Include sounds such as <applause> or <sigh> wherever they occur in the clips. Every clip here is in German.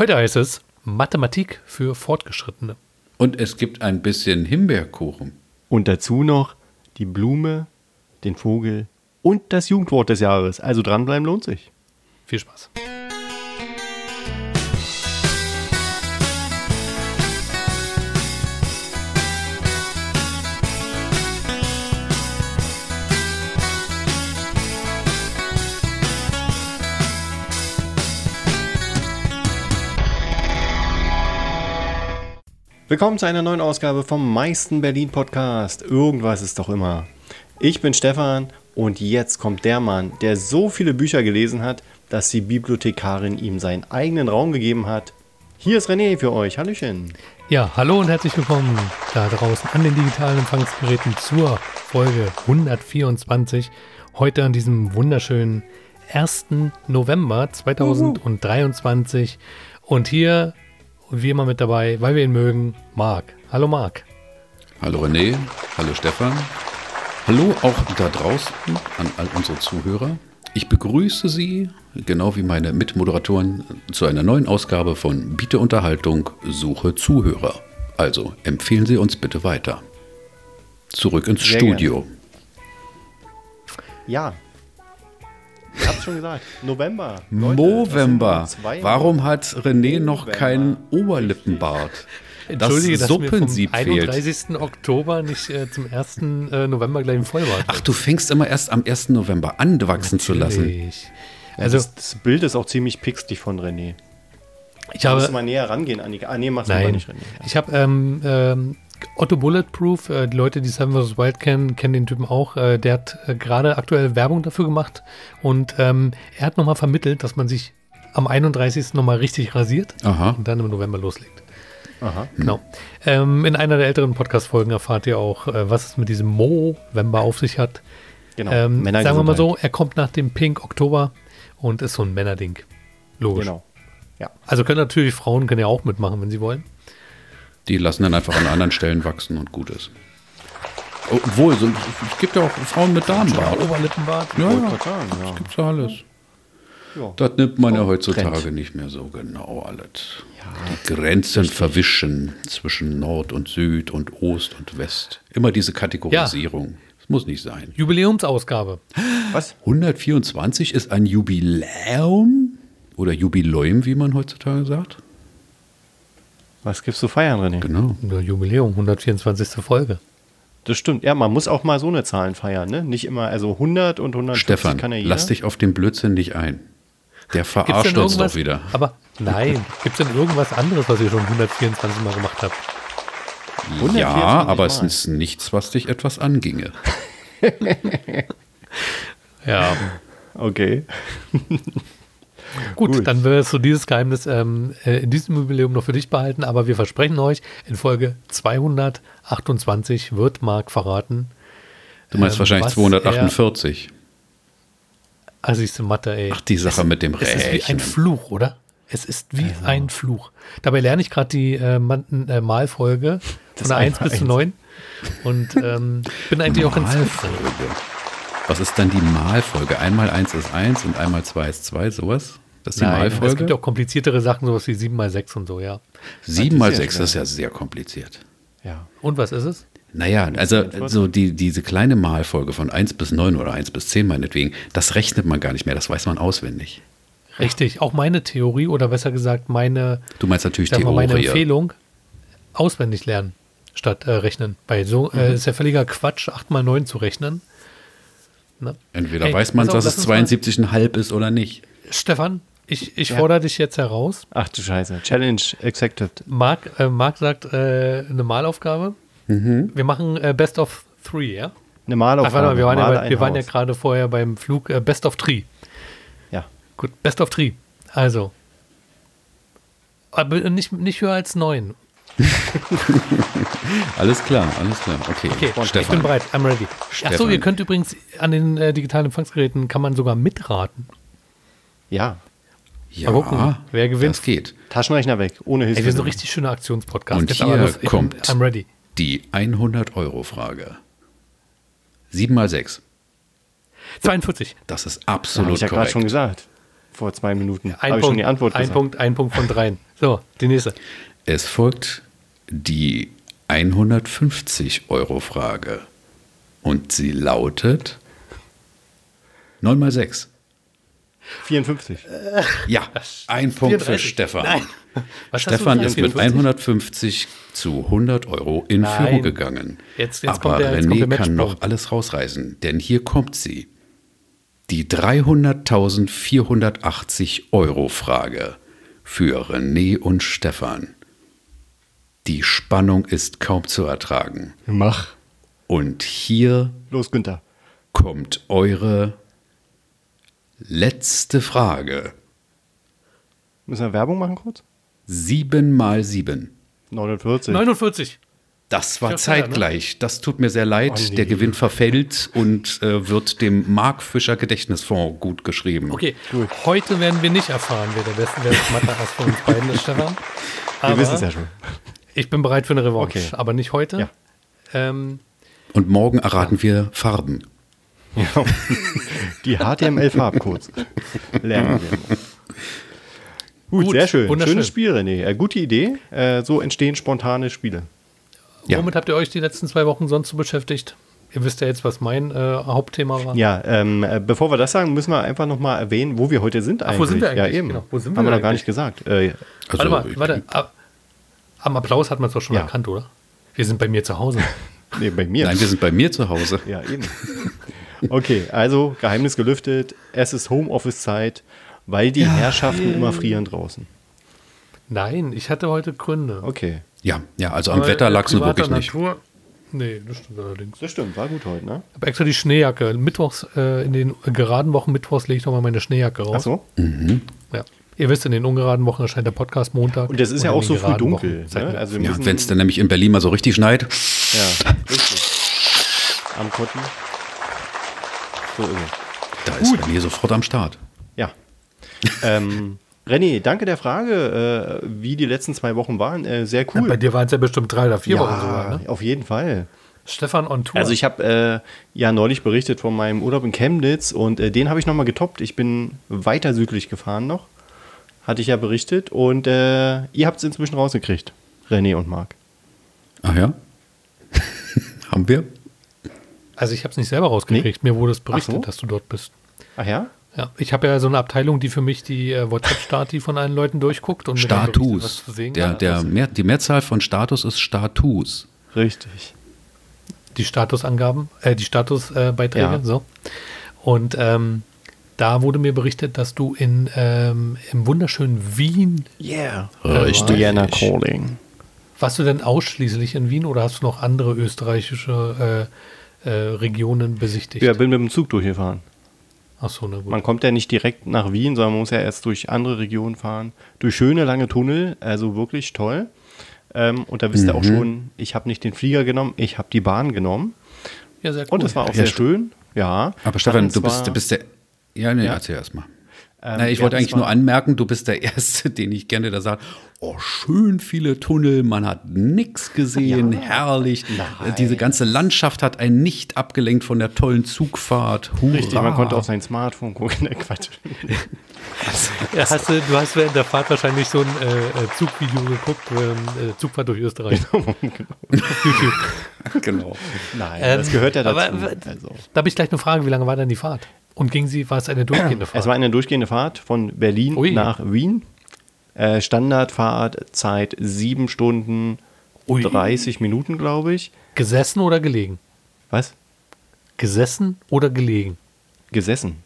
Heute heißt es Mathematik für Fortgeschrittene. Und es gibt ein bisschen Himbeerkuchen. Und dazu noch die Blume, den Vogel und das Jugendwort des Jahres. Also dranbleiben lohnt sich. Viel Spaß. Willkommen zu einer neuen Ausgabe vom meisten Berlin Podcast. Irgendwas ist doch immer. Ich bin Stefan und jetzt kommt der Mann, der so viele Bücher gelesen hat, dass die Bibliothekarin ihm seinen eigenen Raum gegeben hat. Hier ist René für euch. Hallöchen. Ja, hallo und herzlich willkommen da draußen an den digitalen Empfangsgeräten zur Folge 124. Heute an diesem wunderschönen 1. November 2023. Und hier und wie immer mit dabei, weil wir ihn mögen, Marc. Hallo Marc. Hallo René, hallo Stefan. Hallo auch da draußen an all unsere Zuhörer. Ich begrüße Sie, genau wie meine Mitmoderatoren, zu einer neuen Ausgabe von Biete Unterhaltung, Suche Zuhörer. Also empfehlen Sie uns bitte weiter. Zurück ins Sehr Studio. Ja. Ich hab's schon gesagt. November. Leute, zwei Warum hat René noch Movember. keinen Oberlippenbart? Entschuldige, das dass mir vom Suppensieb fehlt. 31. Oktober nicht äh, zum 1. Äh, November gleich ein Vollbart. Ach, du fängst immer erst am 1. November an, wachsen zu lassen. Natürlich. Also, das, das Bild ist auch ziemlich pixelig von René. ich musst du habe, mal näher rangehen, Annika. Ah, nee, machst du mal nein, nicht, René. Ich habe ähm, ähm, Otto Bulletproof, äh, die Leute, die Seven vs. Wild kennen, kennen den Typen auch. Äh, der hat äh, gerade aktuell Werbung dafür gemacht und ähm, er hat nochmal vermittelt, dass man sich am 31. nochmal richtig rasiert Aha. und dann im November loslegt. Aha. Genau. Ähm, in einer der älteren Podcast-Folgen erfahrt ihr auch, was es mit diesem Mo-November auf sich hat. Genau. Ähm, sagen wir mal so, er kommt nach dem Pink Oktober und ist so ein Männerding. Logisch. Genau. Ja. Also können natürlich Frauen können ja auch mitmachen, wenn sie wollen. Die lassen dann einfach an anderen Stellen wachsen und gut ist. Obwohl, so, es gibt ja auch Frauen mit Darmbart. Oberlippenbart. Ja, ja, sagen, ja. gibt's ja alles. Ja. Das nimmt man ja Oh, heutzutage Trend. nicht mehr so genau alles. Die Grenzen verwischen zwischen Nord und Süd und Ost und West. Immer diese Kategorisierung. Das muss nicht sein. Jubiläumsausgabe. Was? 124 ist ein Jubiläum oder Jubiläum, wie man heutzutage sagt. Was gibt's zu feiern, René? Genau. Nur Jubiläum, 124. Folge. Das stimmt. Ja, man muss auch mal so eine Zahlen feiern, ne? Nicht immer, also 100 und 150 Stefan, kann ja jeder. lass dich auf den Blödsinn nicht ein. Der verarscht uns doch wieder. Aber nein, gibt es denn irgendwas anderes, was ihr schon 124 Mal gemacht habt? Ja, 124 aber es Mal. ist nichts, was dich etwas anginge. <laughs> Ja. Okay. <laughs> Gut, Gut. dann wirst du dieses Geheimnis ähm, äh, in diesem Jubiläum noch für dich behalten, aber wir versprechen euch, in Folge 228 wird Marc verraten. Du meinst Ähm, wahrscheinlich was 248. Also ich Mathe, ey. Ach, die Sache mit dem Es ist wie ein. Fluch, oder? Es ist wie ein Fluch. Dabei lerne ich gerade die äh, äh, Malfolge von der 1 bis zu 9 und ähm, bin eigentlich auch ganz Malfolge. Was ist dann die Malfolge? Einmal 1 ist 1 und einmal 2 ist 2, sowas? Das ist die Nein, es gibt Malfolge? auch kompliziertere Sachen, sowas wie 7 mal 6 und so, ja. 7 mal Das ist ja 6, das ist ja sehr kompliziert. Ja. Und was ist es? Naja, also 42. so die, diese kleine Malfolge von 1 bis 9 oder 1 bis 10 meinetwegen, das rechnet man gar nicht mehr, das weiß man auswendig. Richtig, auch meine Theorie oder besser gesagt meine, Du meinst natürlich mal, meine Theorie. Empfehlung, auswendig lernen statt äh, rechnen. Bei so Mhm. äh, ist ja völliger Quatsch, 8 mal 9 zu rechnen. Ne? Entweder Ey, weiß man, dass es uns mal- 72,5 ist oder nicht. Stefan, ich, ich Ja. fordere dich jetzt heraus. Ach du Scheiße. Challenge accepted. Marc, äh, Marc sagt äh, eine Malaufgabe. Mhm. Wir machen äh, Best of Three, ja? Eine Ach, Malaufgabe. warte mal, wir waren, ja, wir waren ja gerade vorher beim Flug äh, Best of Three. Ja. Gut, Best of Three. Also. Aber nicht, nicht höher als neun. <laughs> Alles klar, alles klar. Okay, Okay, ich Stefan. bin bereit. I'm ready. Achso, ihr könnt übrigens an den äh, digitalen Empfangsgeräten kann man sogar mitraten. Ja. Ja, Mal gucken, wer gewinnt. Das geht. Taschenrechner weg, ohne Hilfe. Ey, wir sind so richtig schöner Aktionspodcast. Und Jetzt aber hier los, ich bin- kommt I'm ready. die 100-Euro-Frage. 7 mal 6. 42. Das ist Habe absolut ich ja gerade korrekt. schon gesagt. vor zwei Minuten. Ein, Habe ich Punkt, schon die Antwort ein gesagt. Punkt, ein Punkt von dreien. So, die nächste. Es folgt die 150-Euro-Frage. Und sie lautet 9 mal 6. 54. Ja, ein Punkt für 34. Stefan. Nein. Was Stefan für ist mit 54? 150 zu 100 Euro in Nein. Führung gegangen. Jetzt- jetzt Aber kommt der- jetzt kommt René der kann noch alles rausreißen, denn hier kommt sie. Die 300.480 Euro Frage für René und Stefan. Die Spannung ist kaum zu ertragen. Mach. Und hier Los, Günther. kommt eure letzte Frage. Müssen wir Werbung machen kurz? 7 mal 7. 49. 49. Das war ne? zeitgleich. Das tut mir sehr leid. Oh, nee. Der Gewinn verfällt und äh, wird dem Mark Fischer Gedächtnisfonds gut geschrieben. Okay, heute werden wir nicht erfahren, wer der beste wer das Mathe-Ass von uns beiden ist, Stefan. Wir Aber wissen es ja schon. Ich bin bereit für eine Revanche, Okay. aber nicht heute. Ja. Ähm, Und morgen erraten wir Farben. <laughs> Die HTML-Farbcodes <laughs> lernen wir. Gut, Gut, sehr schön. Schönes Spiel, René. Äh, gute Idee. Äh, so entstehen spontane Spiele. Ja. Womit habt ihr euch die letzten zwei Wochen sonst so beschäftigt? Ihr wisst ja jetzt, was mein äh, Hauptthema war. Ja, ähm, äh, bevor wir das sagen, müssen wir einfach nochmal erwähnen, wo wir heute sind eigentlich. wo sind wir eigentlich? Ja, eben. Genau, wo sind wir Haben wir noch gar nicht gesagt. Äh, Also, warte mal, warte. Ab, am Applaus hat man es doch schon Ja. erkannt, oder? Wir sind bei mir zu Hause. <laughs> nee, bei mir. Nein, wir sind bei mir zu Hause. Ja, eben. Okay, also Geheimnis gelüftet. Es ist Homeoffice-Zeit, weil die Herrschaften immer frieren draußen. Nein, ich hatte heute Gründe. Okay. Ja, ja, also am Aber Wetter lag es wirklich nicht. Natur, Nee, das stimmt allerdings. Das stimmt, war gut heute, ne? Ich habe extra die Schneejacke. Mittwochs, äh, in den geraden Wochen Mittwochs lege ich nochmal meine Schneejacke raus. Ach so. Ja. Ihr wisst, in den ungeraden Wochen erscheint der Podcast Montag. Und das ist ja auch so früh dunkel. Ne? Also Ja, wenn es dann nämlich in Berlin mal so richtig schneit. Ja, richtig. Am Kotten. So ist es. Da ist René sofort am Start. Ja. ähm, <laughs> René, danke der Frage, äh, wie die letzten zwei Wochen waren. Äh, sehr Ja, cool. bei dir waren es ja bestimmt drei oder vier ja, Wochen sogar. Ne? auf jeden Fall. Stefan on Tour. Also ich habe äh, ja neulich berichtet von meinem Urlaub in Chemnitz und äh, den habe ich nochmal getoppt. Ich bin weiter südlich gefahren noch. Hatte ich ja berichtet. Und äh, ihr habt es inzwischen rausgekriegt, René und Marc. Ach ja? <laughs> Haben wir? Also ich habe es nicht selber rausgekriegt. Mir wurde es berichtet, so. dass du dort bist. Ach ja? Ja, ich habe ja so eine Abteilung, die für mich die äh, WhatsApp-Stati von allen Leuten durchguckt und Status. zu sehen Der, der Mehr, die Mehrzahl von Status ist Status. Richtig. die Statusangaben, äh, die Statusbeiträge, äh, Ja. so. Und ähm, da wurde mir berichtet, dass du in ähm, im wunderschönen Wien, Yeah. Richtig. Vienna Calling. warst du denn ausschließlich in Wien oder hast du noch andere österreichische äh, äh, Regionen besichtigt? Ja, bin mit dem Zug durchgefahren. Ach so, na gut. Man kommt ja nicht direkt nach Wien, sondern man muss ja erst durch andere Regionen fahren. Durch schöne lange Tunnel, also wirklich toll. Ähm, und da wisst ihr auch schon, ich habe nicht den Flieger genommen, ich habe die Bahn genommen. ja, sehr cool. Und es war auch Ja, sehr schön. Ja. Aber Stefan, du bist, du bist der. Ja, nee, Ja. erzähl erst mal. Ähm, Na, ich ja, wollte eigentlich nur anmerken, du bist der <laughs> Erste, den ich kenne, der sagt, oh, schön viele Tunnel, man hat nichts gesehen, herrlich. Nein. Diese ganze Landschaft hat einen nicht abgelenkt von der tollen Zugfahrt. Hurra. Richtig, man konnte auf sein Smartphone gucken. <laughs> Ne, Quatsch. <laughs> ja, hast du, du hast während der Fahrt wahrscheinlich so ein äh, äh, Zugvideo geguckt, ähm, äh, Zugfahrt durch Österreich. Genau. Auf YouTube. genau. Nein, Ähm, das gehört ja dazu. aber- also. Da habe ich gleich eine Frage, wie lange war denn die Fahrt? Und ging sie, war es eine durchgehende Fahrt? Es war eine durchgehende Fahrt von Berlin Ui. nach Wien. Äh, Standardfahrtzeit sieben Stunden Ui. 30 Minuten, glaube ich. Gesessen oder gelegen? Was? Gesessen oder gelegen? Gesessen.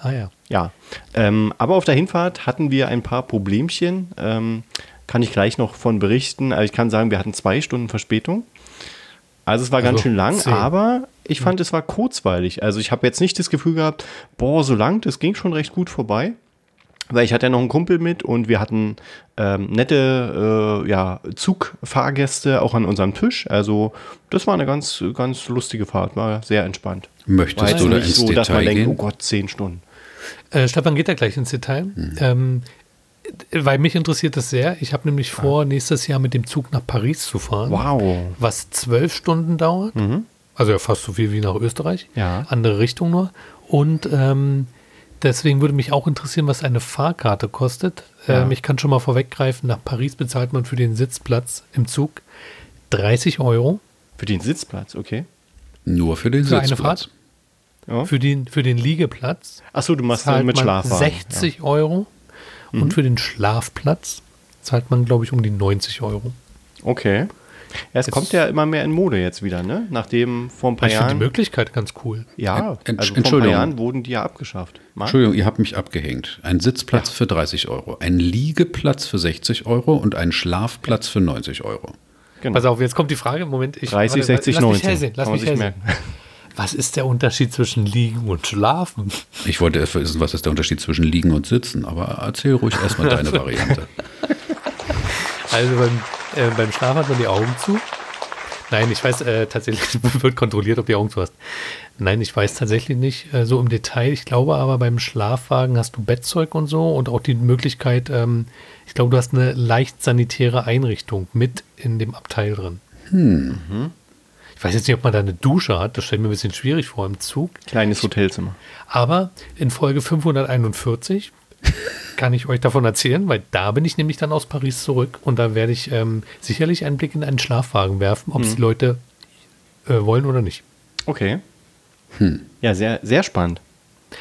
Ah ja. Ja, ähm, aber auf der Hinfahrt hatten wir ein paar Problemchen. Ähm, kann ich gleich noch von berichten. Also ich kann sagen, wir hatten zwei Stunden Verspätung. Also es war ganz Also schön lang, zehn. aber ich fand, es war kurzweilig. Also ich habe jetzt nicht das Gefühl gehabt, boah, so lang, das ging schon recht gut vorbei. Weil ich hatte ja noch einen Kumpel mit und wir hatten ähm, nette äh, ja, Zugfahrgäste auch an unserem Tisch. Also das war eine ganz, ganz lustige Fahrt, war sehr entspannt. War Möchtest jetzt du da nicht ins so, dass man Detail denkt, oh gehen? Gott, zehn Stunden. Äh, Stefan geht ja gleich ins Detail. Ähm, weil mich interessiert das sehr. Ich habe nämlich vor, nächstes Jahr mit dem Zug nach Paris zu fahren. Wow. Was zwölf Stunden dauert. Also ja fast so viel wie nach Österreich. Ja. Andere Richtung nur. Und ähm, Deswegen würde mich auch interessieren, was eine Fahrkarte kostet. Ja. Ähm, ich kann schon mal vorweggreifen, nach Paris bezahlt man für den Sitzplatz im Zug 30 Euro. Für den Sitzplatz, okay. Nur für den Für eine Sitzplatz. Fahrt? Ja. Für den, für den Liegeplatz Achso, du machst dann zahlt mit Schlafwagen. 60 Euro. Und für den Schlafplatz zahlt man, glaube ich, um die 90 Euro. Ja. Okay. Ja, es kommt ja immer mehr in Mode jetzt wieder, ne? Nachdem vor ein paar Ich finde die Jahren. Möglichkeit ganz cool. Ja, Ent- also vor ein paar Entschuldigung. Jahren wurden die ja abgeschafft. Marc? Entschuldigung, ihr habt mich abgehängt. Ein Sitzplatz für 30 Euro, ein Liegeplatz für 60 Euro und ein Schlafplatz für 90 Euro. Genau. Pass auf, jetzt kommt die Frage. Moment, ich 30, warte, 60, lass 90. Mich hellsehen, lass mich sich hellsehen. merken. <laughs> Was ist der Unterschied zwischen Liegen und Schlafen? Ich wollte erst wissen, was ist der Unterschied zwischen Liegen und Sitzen, aber erzähl ruhig erstmal deine <laughs> Variante. Also beim, äh, beim Schlaf hat man die Augen zu. Nein, ich weiß äh, tatsächlich, <laughs> wird kontrolliert, ob die Augen zu hast. Nein, ich weiß tatsächlich nicht äh, so im Detail. Ich glaube aber beim Schlafwagen hast du Bettzeug und so und auch die Möglichkeit, ähm, ich glaube, du hast eine leicht sanitäre Einrichtung mit in dem Abteil drin. Ich weiß jetzt nicht, ob man da eine Dusche hat. Das stelle ich mir ein bisschen schwierig vor im Zug. Kleines Hotelzimmer. Aber in Folge 541 kann ich euch davon erzählen, weil da bin ich nämlich dann aus Paris zurück und da werde ich ähm, sicherlich einen Blick in einen Schlafwagen werfen, ob es die Leute äh, wollen oder nicht. Okay. Ja, sehr, sehr spannend.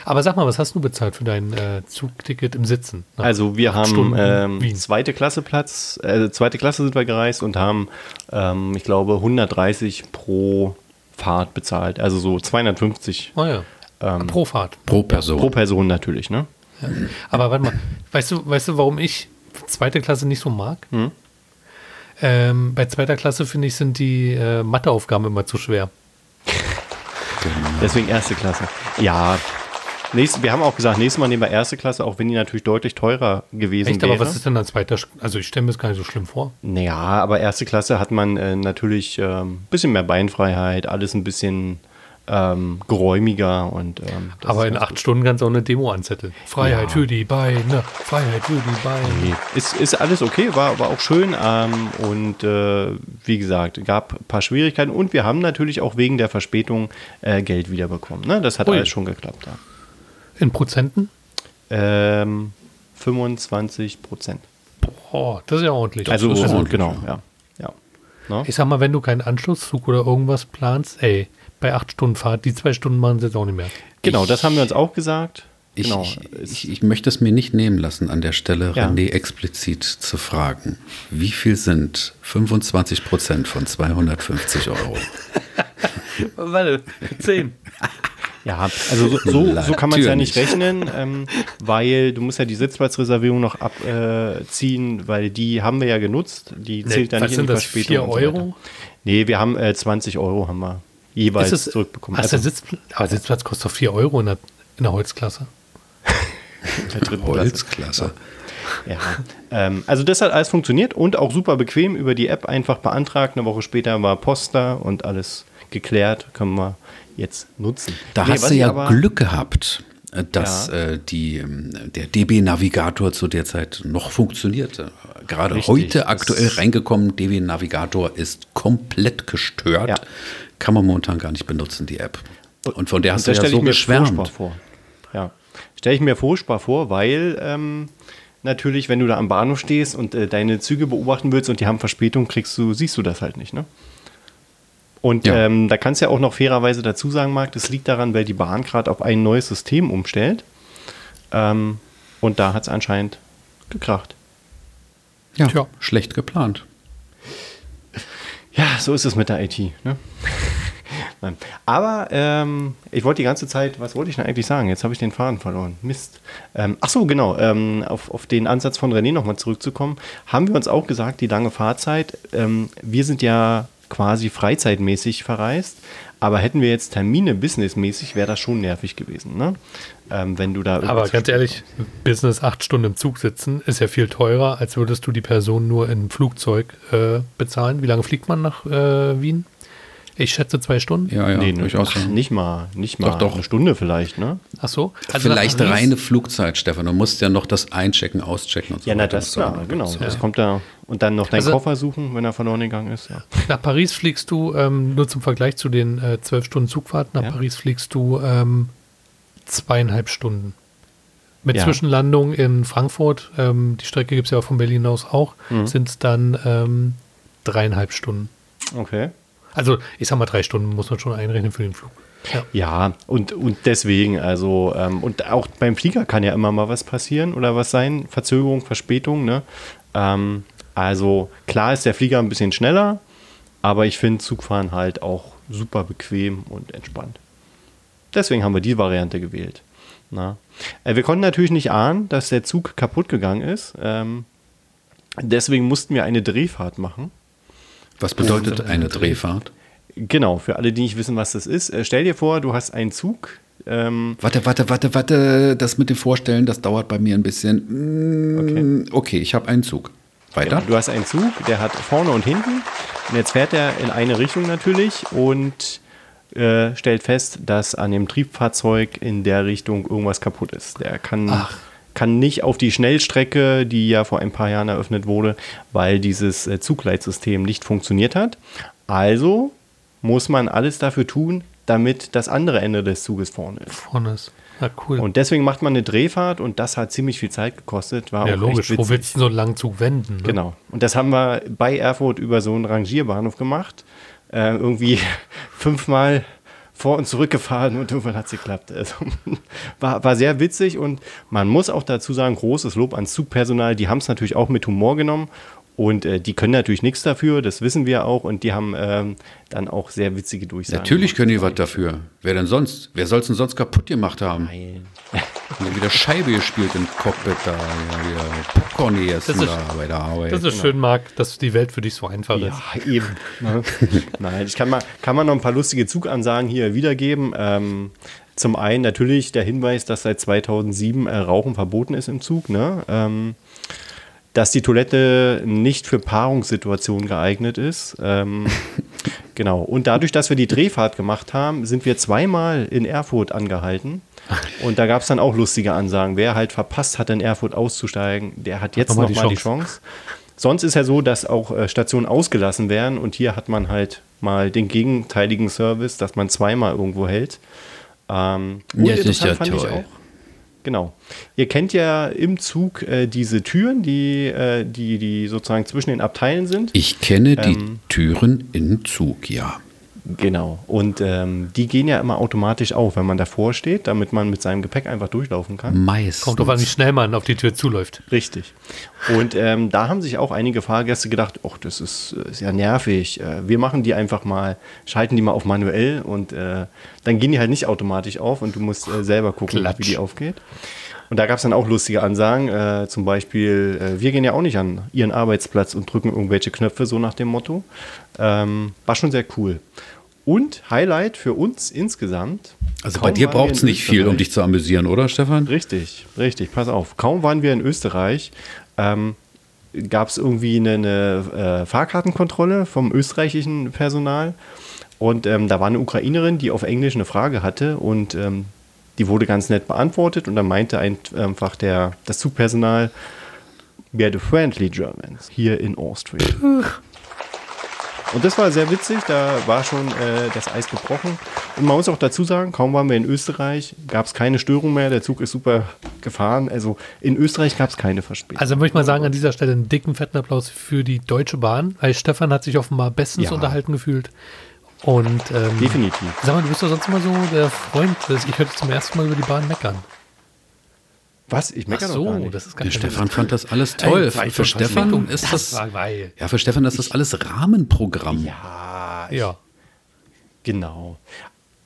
Aber sag mal, was hast du bezahlt für dein äh, Zugticket im Sitzen? Also wir haben ähm, zweite Klasse Platz, äh, zweite Klasse sind wir gereist und haben, ähm, ich glaube, 130 pro Fahrt bezahlt. Also so 250 Oh ja. ähm, Pro Fahrt. Pro Person. pro Person natürlich, ne? Aber warte mal, weißt du, weißt du, warum ich zweite Klasse nicht so mag? Hm? Ähm, bei zweiter Klasse finde ich, sind die äh, Matheaufgaben immer zu schwer. Deswegen erste Klasse. Ja. Nächst, wir haben auch gesagt, nächstes Mal nehmen wir erste Klasse, auch wenn die natürlich deutlich teurer gewesen Echt, wäre. aber was ist denn an zweiter? Also ich stelle mir das gar nicht so schlimm vor. Naja, aber erste Klasse hat man äh, natürlich ein ähm, bisschen mehr Beinfreiheit, alles ein bisschen ähm, geräumiger und ähm, Aber in acht Stunden kannst du auch eine Demo anzetteln. Freiheit Ja. für die Beine, Freiheit für die Beine. Nee, ist, ist alles okay, war, war auch schön ähm, und äh, wie gesagt, gab ein paar Schwierigkeiten und wir haben natürlich auch wegen der Verspätung äh, Geld wiederbekommen. Ne? Das hat Ui. alles schon geklappt. Ja. In Prozenten? Ähm, 25 Prozent. Boah, das ist ja ordentlich. Also, ordentlich, genau, ja. ja. Ne? ich sag mal, wenn du keinen Anschlusszug oder irgendwas planst, ey, bei acht Stunden Fahrt, die zwei Stunden machen sie jetzt auch nicht mehr. Genau, das haben wir uns auch gesagt. Ich, genau. ich, ich, ich möchte es mir nicht nehmen lassen, an der Stelle Ja. René explizit zu fragen. Wie viel sind 25 Prozent von 250 Euro? <laughs> Warte, zehn. <laughs> Ja, also so, so, so kann man es ja nicht rechnen, ähm, weil du musst ja die Sitzplatzreservierung noch abziehen, äh, weil die haben wir ja genutzt. Die zählt ja was nicht in sind die das, Verspätung. vier und so. Euro? Nee, wir haben äh, 20 Euro haben wir jeweils es, zurückbekommen. Also, der Sitzplatz, aber Sitzplatz kostet doch 4 Euro in der, in der Holzklasse. <laughs> in der. Holzklasse. Ja. Ähm, also das hat alles funktioniert und auch super bequem über die App einfach beantragt. Eine Woche später war Post da und alles geklärt. Können wir jetzt nutzen. Da Nee, hast du ja aber- Glück gehabt, äh, dass Ja. äh, die, ähm, der DB-Navigator zu der Zeit noch funktionierte. Gerade Richtig, heute aktuell reingekommen, DB-Navigator ist komplett gestört. Ja. Kann man momentan gar nicht benutzen, die App. Und von der hast da du ja stelle so ich mir geschwärmt. furchtbar vor. Ja, stelle ich mir furchtbar vor, weil ähm, natürlich, wenn du da am Bahnhof stehst und äh, deine Züge beobachten willst und die haben Verspätung, kriegst du, siehst du das halt nicht, ne? Und Ja. ähm, da kannst du ja auch noch fairerweise dazu sagen, Marc, das liegt daran, weil die Bahn gerade auf ein neues System umstellt. Ähm, und da hat es anscheinend gekracht. Ja, Tja. schlecht geplant. Ja, so ist es mit der IT. Ne? <laughs> Aber ähm, ich wollte die ganze Zeit, was wollte ich denn eigentlich sagen? Jetzt habe ich den Faden verloren. Mist. Ähm, ach so, genau. Ähm, auf, auf den Ansatz von René nochmal zurückzukommen, haben wir uns auch gesagt, die lange Fahrzeit. Ähm, wir sind ja quasi freizeitmäßig verreist, aber hätten wir jetzt Termine businessmäßig, wäre das schon nervig gewesen. Ne? Ähm, wenn du da Aber ganz ehrlich, Business acht Stunden im Zug sitzen ist ja viel teurer, als würdest du die Person nur im Flugzeug äh, bezahlen. Wie lange fliegt man nach äh, Wien? Ich schätze zwei Stunden. Ja, ja, nee, durchaus. ach, nicht mal, nicht mal Doch, doch. eine Stunde vielleicht, ne? Ach so. Also Vielleicht nach Paris- reine Flugzeit, Stefan. Du musst ja noch das Einchecken, Auschecken und so Ja, na, weiter. das klar, auch genau. noch Das kommt da. Und dann noch deinen Also- Koffer suchen, wenn er verloren gegangen ist. Ja. Nach Paris fliegst du, ähm, nur zum Vergleich zu den äh, zwölf Stunden Zugfahrt, nach Ja. Paris fliegst du ähm, zweieinhalb Stunden Mit Ja. Zwischenlandung in Frankfurt, ähm, die Strecke gibt es ja auch von Berlin aus auch, Mhm. sind es dann ähm, dreieinhalb Stunden. Okay. Also ich sag mal drei Stunden muss man schon einrechnen für den Flug. Ja. Ja, und, und deswegen, also, ähm, und auch beim Flieger kann ja immer mal was passieren oder was sein. Verzögerung, Verspätung, ne? Ähm, also, klar ist der Flieger ein bisschen schneller, aber ich finde Zugfahren halt auch super bequem und entspannt. Deswegen haben wir die Variante gewählt. Na? Äh, wir konnten natürlich nicht ahnen, dass der Zug kaputt gegangen ist. Ähm, deswegen mussten wir eine Drehfahrt machen. Was bedeutet eine Drehfahrt? Genau, für alle, die nicht wissen, was das ist. Äh, stell dir vor, du hast einen Zug. Ähm, Warte, warte, warte, warte. Das mit dem Vorstellen, das dauert bei mir ein bisschen. Mm, Okay, ich habe einen Zug. Weiter? Genau, du hast einen Zug, der hat vorne und hinten. Und jetzt fährt er in eine Richtung natürlich und äh, stellt fest, dass an dem Triebfahrzeug in der Richtung irgendwas kaputt ist. Der kann, kann nicht auf die Schnellstrecke, die ja vor ein paar Jahren eröffnet wurde, weil dieses äh, Zugleitsystem nicht funktioniert hat. Also muss man alles dafür tun, damit das andere Ende des Zuges vorne ist. Vorne ist. Ja, cool. Und deswegen macht man eine Drehfahrt und das hat ziemlich viel Zeit gekostet. War ja, auch logisch. Wo willst du so einen langen Zug wenden? Ne? Genau. Und das haben wir bei Erfurt über so einen Rangierbahnhof gemacht. Äh, irgendwie <laughs> fünfmal vor und zurück gefahren und irgendwann hat es geklappt. Also, <laughs> war, war sehr witzig und man muss auch dazu sagen, großes Lob ans Zugpersonal. Die haben es natürlich auch mit Humor genommen und äh, die können natürlich nichts dafür, das wissen wir auch und die haben ähm, dann auch sehr witzige Durchsagen. Natürlich können die was dafür. Wer denn sonst? Wer soll es denn sonst kaputt gemacht haben? Nein. <laughs> Haben die wieder Scheibe gespielt im Cockpit da. Ja, wieder Popcorn gegessen Das ist- da bei der Arbeit. Das ist schön, Marc, dass die Welt für dich so einfach ist. Ja, <laughs> eben. Ne? <laughs> Nein, ich kann mal, kann man noch ein paar lustige Zugansagen hier wiedergeben. Ähm, zum einen natürlich der Hinweis, dass seit 2007 äh, Rauchen verboten ist im Zug. Ne? Ähm, dass die Toilette nicht für Paarungssituationen geeignet ist. Ähm, <laughs> genau. Und dadurch, dass wir die Drehfahrt gemacht haben, sind wir zweimal in Erfurt angehalten. Und da gab es dann auch lustige Ansagen. Wer halt verpasst hat, in Erfurt auszusteigen, der hat jetzt nochmal nochmal die die Chance. Sonst ist ja so, dass auch äh, Stationen ausgelassen werden und hier hat man halt mal den gegenteiligen Service, dass man zweimal irgendwo hält. Ähm, Ja, das ist ja toll. Genau. Ihr kennt ja im Zug äh, diese Türen, die, äh, die, die sozusagen zwischen den Abteilen sind. Ich kenne die Ähm. Türen im Zug, ja. Genau. Und ähm, die gehen ja immer automatisch auf, wenn man davor steht, damit man mit seinem Gepäck einfach durchlaufen kann. Meistens. Kommt drauf an, wie schnell man auf die Tür zuläuft. Richtig. Und ähm, da haben sich auch einige Fahrgäste gedacht, ach, das ist, äh, ist ja nervig. Äh, wir machen die einfach mal, schalten die mal auf manuell und äh, dann gehen die halt nicht automatisch auf und du musst äh, selber gucken, Klatsch. wie die aufgeht. Und da gab es dann auch lustige Ansagen, äh, zum Beispiel, äh, wir gehen ja auch nicht an ihren Arbeitsplatz und drücken irgendwelche Knöpfe, so nach dem Motto. Ähm, war schon sehr cool. Und Highlight für uns insgesamt. Also bei dir braucht es nicht viel, um Österreich- dich zu amüsieren, oder Stefan? Richtig, richtig, pass auf. Kaum waren wir in Österreich, ähm, gab es irgendwie eine, eine äh, Fahrkartenkontrolle vom österreichischen Personal. Und ähm, da war eine Ukrainerin, die auf Englisch eine Frage hatte und ähm, die wurde ganz nett beantwortet. Und dann meinte einfach der, das Zugpersonal, we are the friendly Germans here in Austria. Und das war sehr witzig, da war schon äh, das Eis gebrochen. Und man muss auch dazu sagen, kaum waren wir in Österreich, gab es keine Störung mehr, der Zug ist super gefahren. Also in Österreich gab es keine Verspätung. Also möchte ich mal sagen, an dieser Stelle einen dicken, fetten Applaus für die Deutsche Bahn, weil Stefan hat sich offenbar bestens Ja. unterhalten gefühlt. Und ähm, Definitiv. sag mal, du bist doch sonst immer so der Freund, ich höre zum ersten Mal über die Bahn meckern. Was? Ich Ach meckere doch so, gar nicht. das ist gar Der Stefan fand das alles toll. Ey, für Stefan ist das das. Ja, für Stefan ist das alles Rahmenprogramm. Ja, Ja. genau.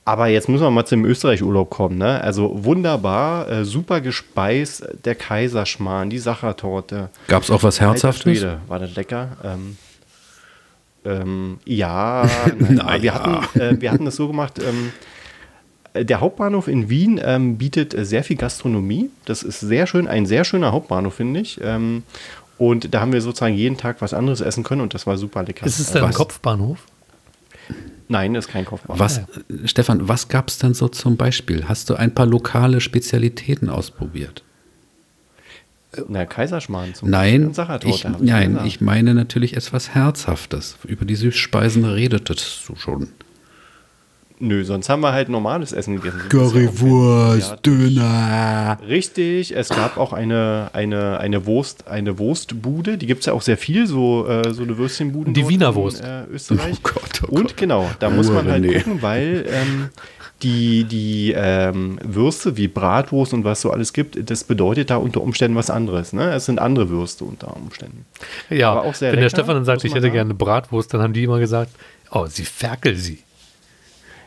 Aber jetzt müssen wir mal zum Österreich-Urlaub kommen. Ne? Also wunderbar, äh, super gespeist, der Kaiserschmarrn, die Sachertorte. Gab es auch was Herzhaftes? Schwede, war das lecker? Ähm, ähm, ja, nein, Na <laughs> aber wir, hatten, äh, wir hatten das so gemacht. Ähm, äh, der Hauptbahnhof in Wien ähm, bietet äh, sehr viel Gastronomie. Das ist sehr schön, ein sehr schöner Hauptbahnhof, finde ich. Ähm, und da haben wir sozusagen jeden Tag was anderes essen können und das war super lecker. Ist es denn ein? Kopfbahnhof? Nein, ist kein Kopfbahnhof. Was, äh, Stefan, was gab es denn so zum Beispiel? Hast du ein paar lokale Spezialitäten ausprobiert? Na, Kaiserschmarrn zum Nein, Und Sachertorte, ich, nein, ich meine natürlich etwas Herzhaftes. Über die Süßspeisen redetest du schon. Nö, sonst haben wir halt normales Essen gegessen. Currywurst, asiatisch. Döner. Richtig, es gab auch eine, eine, eine, Wurst, eine Wurstbude, die gibt es ja auch sehr viel, so, äh, so eine Würstchenbuden. Die Wiener in, Wurst. Äh, Österreich. Oh Gott, oh Und Gott. genau, da muss man halt René. gucken, weil ähm, die, die ähm, Würste wie Bratwurst und was so alles gibt, das bedeutet da unter Umständen was anderes. Ne? Es sind andere Würste unter Umständen. Ja, Aber auch sehr wenn der lecker, Stefan dann sagt, ich hätte sagen. gerne Bratwurst, dann haben die immer gesagt, oh, sie ferkel sie.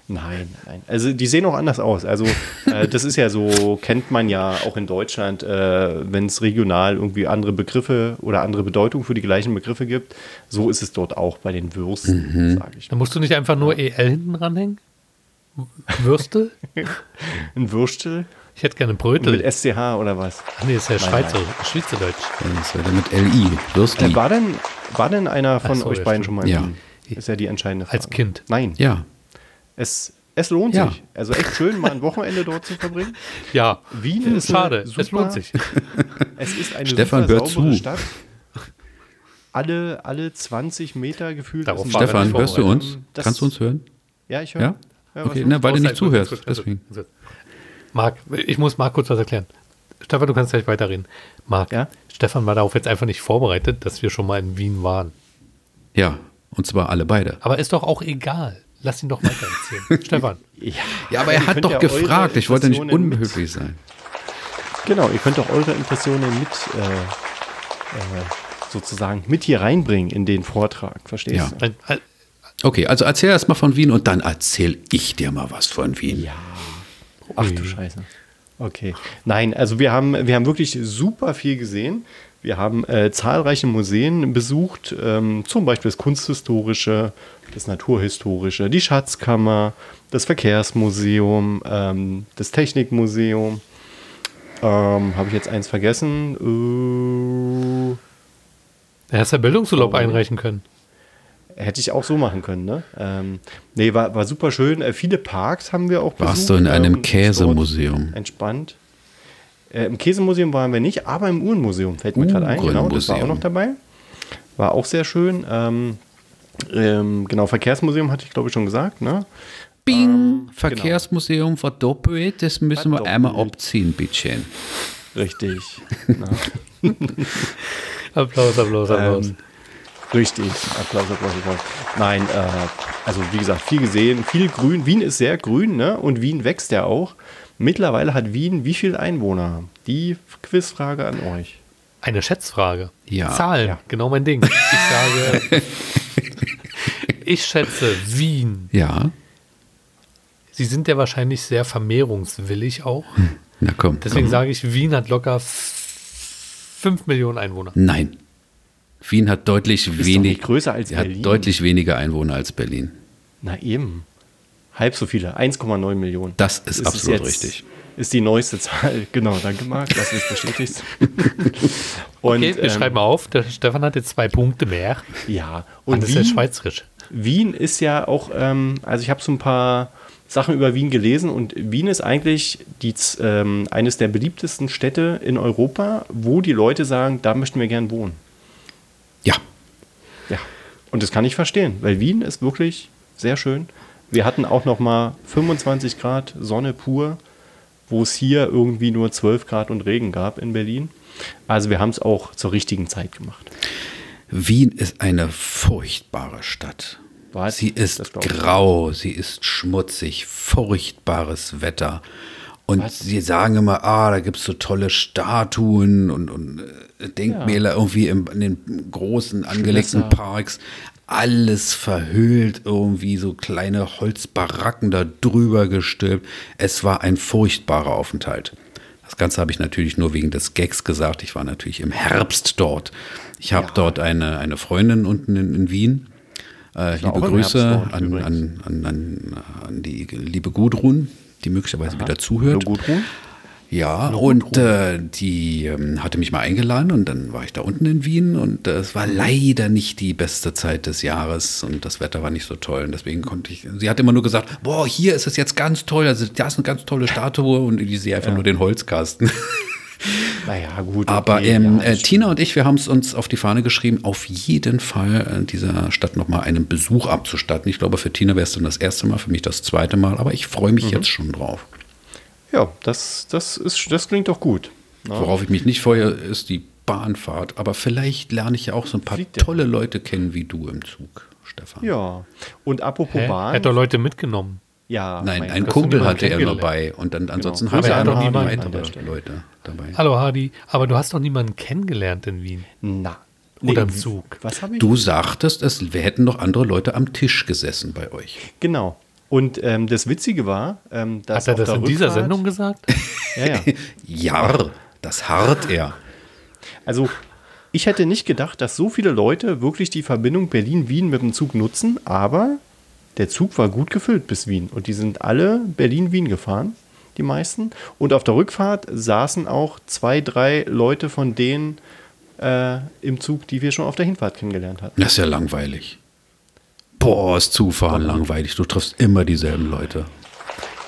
Nein, nein. Also die sehen auch anders aus. Also äh, <laughs> das ist ja so, kennt man ja auch in Deutschland, äh, wenn es regional irgendwie andere Begriffe oder andere Bedeutung für die gleichen Begriffe gibt. So ist es dort auch bei den Würsten, sage ich. Dann musst du nicht einfach nur EL hinten ranhängen? Würste? <laughs> Ein Würstel Ich hätte gerne Brötel. mit SCH oder was? Ach nee, ist ja Schweizer. Schweizerdeutsch. Das wäre mit LI. Würstli. Äh, war, denn, war denn einer von so, euch ja, beiden schon mal in Ja. Wien? Ist ja die entscheidende Frage. Als Kind. Nein, Ja. Es, es lohnt Ja. sich. Also echt schön, mal ein Wochenende dort zu verbringen. <laughs> Ja, Wien ist schade, eine es super- lohnt sich. <laughs> Es ist eine Stefan, super hör saubere zu. Stadt. Alle, alle 20 Meter gefühlt. Darauf ist Stefan, hörst du uns? vorbereitet. Das- Kannst du uns hören? Ja, ich höre. Ja? Ja, Okay, los? ne, weil du nicht zuhörst. Deswegen. Marc, ich muss Marc kurz was erklären. Stefan, du kannst gleich weiterreden. Marc, Ja? Stefan war darauf jetzt einfach nicht vorbereitet, dass wir schon mal in Wien waren. Ja, und zwar alle beide. Aber ist doch auch egal. Lass ihn doch weiter erzählen. <laughs> Stefan, Ja, Ja, aber er hat doch ja gefragt. Ich wollte nicht unhöflich sein. Genau, ihr könnt auch eure Impressionen mit äh, äh, sozusagen mit hier reinbringen in den Vortrag. Verstehst Ja. du? ein- Okay, also erzähl erst mal von Wien und dann erzähl ich dir mal was von Wien. Ja. Ach du Scheiße. Okay. Nein, also wir haben, wir haben wirklich super viel gesehen. Wir haben äh, zahlreiche Museen besucht, ähm, zum Beispiel das Kunsthistorische, das Naturhistorische, die Schatzkammer, das Verkehrsmuseum, ähm, das Technikmuseum. Ähm, Habe ich jetzt eins vergessen? Äh, Da hast du ja Bildungsurlaub Oh. einreichen können. hätte ich auch so machen können, ne? Ähm, nee, war, war super schön. Äh, viele Parks haben wir auch Warst besucht. du in einem ähm, Käsemuseum? Entspannt. Äh, Im Käsemuseum waren wir nicht, aber im Uhrenmuseum fällt mir gerade ein. Genau, das war auch noch dabei. War auch sehr schön. Ähm, ähm, genau, Verkehrsmuseum hatte ich glaube ich schon gesagt, ne? Bing! Verkehrsmuseum verdoppelt. Das müssen wir Verdoppelt. einmal abziehen, bitte. Richtig. Applaus, Applaus, Applaus. ähm, richtig. Applaus, Applaus, Applaus. Nein, äh, also wie gesagt, viel gesehen, viel grün. Wien ist sehr grün, ne? Und Wien wächst ja auch. Mittlerweile hat Wien wie viele Einwohner? Die Quizfrage an euch. Eine Schätzfrage. Ja. Zahlen, Ja. genau mein Ding. Ich sage, <laughs> ich schätze Wien. Ja. Sie sind ja wahrscheinlich sehr vermehrungswillig auch. Na komm. Deswegen komm. sage ich, Wien hat locker 5 Millionen Einwohner. Nein. Wien hat deutlich Ist doch wenig. nicht größer als hat deutlich weniger Einwohner als Berlin. Na eben. Halb so viele, 1,9 Millionen. Das ist absolut richtig. Ist die neueste Zahl. <laughs> Genau, danke Marc, dass du es bestätigst. <laughs> Und, Okay, wir ähm, schreiben auf, der Stefan hat jetzt zwei Punkte mehr. Ja, Und und das ist ja schweizerisch. Wien ist ja auch, ähm, also ich habe so ein paar Sachen über Wien gelesen und Wien ist eigentlich die, ähm, eines der beliebtesten Städte in Europa, wo die Leute sagen, da möchten wir gern wohnen. Ja. Ja, und das kann ich verstehen, weil Wien ist wirklich sehr schön. Wir hatten auch noch mal 25 Grad Sonne pur, wo es hier irgendwie nur 12 Grad und Regen gab in Berlin. Also wir haben es auch zur richtigen Zeit gemacht. Wien ist eine furchtbare Stadt. Was? Sie ist grau, sie ist schmutzig, furchtbares Wetter. Und sie sagen immer, ah, da gibt es so tolle Statuen und, und äh, Denkmäler irgendwie im, in den großen angelegten Schlösser. Parks. Alles verhüllt, irgendwie so kleine Holzbaracken da drüber gestülpt. Es war ein furchtbarer Aufenthalt. Das Ganze habe ich natürlich nur wegen des Gags gesagt. Ich war natürlich im Herbst dort. Ich habe Ja. dort eine, eine Freundin unten in, in Wien. Äh, liebe Grüße an, an, an, an, die liebe Gudrun, die möglicherweise wieder zuhört. Hallo Gudrun. Ja, und äh, die ähm, hatte mich mal eingeladen und dann war ich da unten in Wien und äh, es war leider nicht die beste Zeit des Jahres und das Wetter war nicht so toll und deswegen konnte ich, sie hat immer nur gesagt, boah, hier ist es jetzt ganz toll, also da ist eine ganz tolle Statue und ich sehe einfach nur den Holzkasten. <laughs> Naja, gut. Aber okay, ähm, ja, äh, Tina und ich, wir haben es uns auf die Fahne geschrieben, auf jeden Fall äh, dieser Stadt nochmal einen Besuch abzustatten. Ich glaube, für Tina wäre es dann das erste Mal, für mich das zweite Mal, aber ich freue Mhm. mich jetzt schon drauf. Ja, das, das, ist, das klingt doch gut. ne? Worauf ich mich nicht freue, ist die Bahnfahrt. Aber vielleicht lerne ich ja auch so ein paar Fliegt der? tolle Leute kennen wie du im Zug, Stefan. Ja. Und apropos Hä? Er Bahn. hat doch Leute mitgenommen. ja, Nein, mein ein Gott. Kumpel hatte er nur kennengelernt. bei und dann ansonsten Genau. hatte er er noch weitere. Leute dabei. Hallo Hardy, aber du hast doch niemanden kennengelernt in Wien. Na. Oder im Zug. Was habe ich? Du sagtest, es wir hätten noch andere Leute am Tisch gesessen bei euch. Genau. Und ähm, das Witzige war, ähm, dass Hat er auf das der in dieser Rückfahrt- Sendung gesagt? <laughs> Ja, ja. Ja, das hart er. Also, ich hätte nicht gedacht, dass so viele Leute wirklich die Verbindung Berlin-Wien mit dem Zug nutzen, aber der Zug war gut gefüllt bis Wien. Und die sind alle Berlin-Wien gefahren, die meisten. Und auf der Rückfahrt saßen auch zwei, drei Leute von denen äh, im Zug, die wir schon auf der Hinfahrt kennengelernt hatten. Das ist ja langweilig. Boah, ist Zufahren langweilig. Du triffst immer dieselben Leute.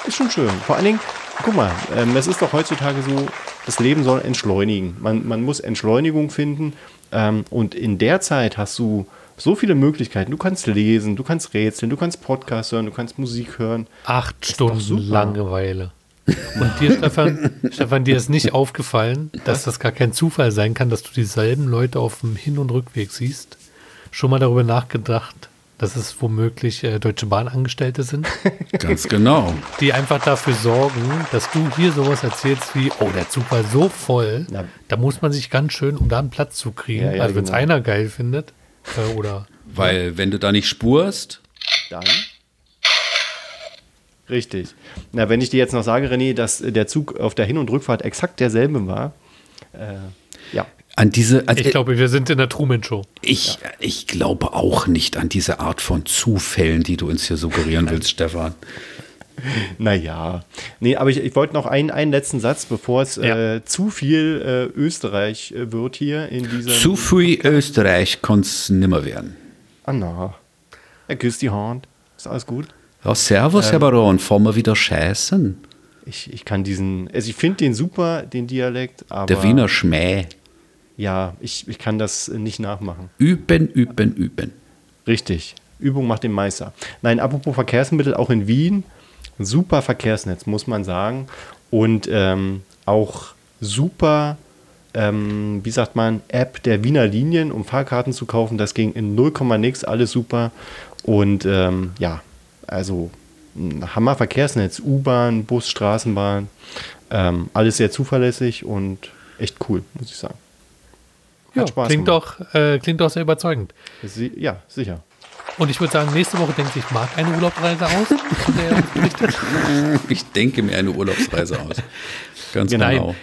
Ist schon schön. Vor allen Dingen, guck mal, ähm, es ist doch heutzutage so, das Leben soll entschleunigen. Man, man muss Entschleunigung finden. Ähm, und in der Zeit hast du so viele Möglichkeiten. Du kannst lesen, du kannst rätseln, du kannst Podcast hören, du kannst Musik hören. Acht doch Stunden. Langeweile. Und dir, Stefan, <laughs> Stefan, dir ist nicht aufgefallen, dass das gar kein Zufall sein kann, dass du dieselben Leute auf dem Hin- und Rückweg siehst? Schon mal darüber nachgedacht, dass es womöglich äh, Deutsche Bahn-Angestellte sind, <laughs> Ganz genau. die einfach dafür sorgen, dass du hier sowas erzählst wie, oh, der Zug war so voll, Na. da muss man sich ganz schön, um da einen Platz zu kriegen, Ja, ja, also wenn es genau. einer geil findet, äh, oder Weil wenn du da nicht spurst, Dann. Richtig. Na, wenn ich dir jetzt noch sage, René, dass der Zug auf der Hin- und Rückfahrt exakt derselbe war, äh, ja. An diese. Also ich glaube, wir sind in der Truman-Show. ich, ich glaube auch nicht an diese Art von Zufällen, die du uns hier suggerieren willst, Stefan. Naja. Nee, aber ich, ich wollte noch einen, einen letzten Satz, bevor es Ja. äh, zu viel äh, Österreich äh, wird hier in dieser. Zu viel Österreich kann es nimmer werden. Ah, na. Er küsst die Hand. Ist alles gut? Ja, servus, Herr Baron, fahren wir wieder scheißen. Ich, ich kann diesen. Also, ich finde den super, den Dialekt, aber. Der Wiener Schmäh. Ja, ich, ich kann das nicht nachmachen. Üben, üben, üben. Richtig. Übung macht den Meister. Nein, apropos Verkehrsmittel, auch in Wien, super Verkehrsnetz, muss man sagen. Und ähm, auch super, ähm, wie sagt man, App der Wiener Linien, um Fahrkarten zu kaufen. Das ging in 0, nix, alles super. Und ähm, ja, also ein Hammer Verkehrsnetz, U-Bahn, Bus, Straßenbahn, ähm, alles sehr zuverlässig und echt cool, muss ich sagen. Hat Ja, Spaß klingt, gemacht. doch, äh, klingt doch sehr überzeugend. Sie- Ja, sicher. Und ich würde sagen, nächste Woche denkt sich Marc eine Urlaubsreise aus. <laughs> Ich denke mir eine Urlaubsreise aus. Ganz Genau. genau.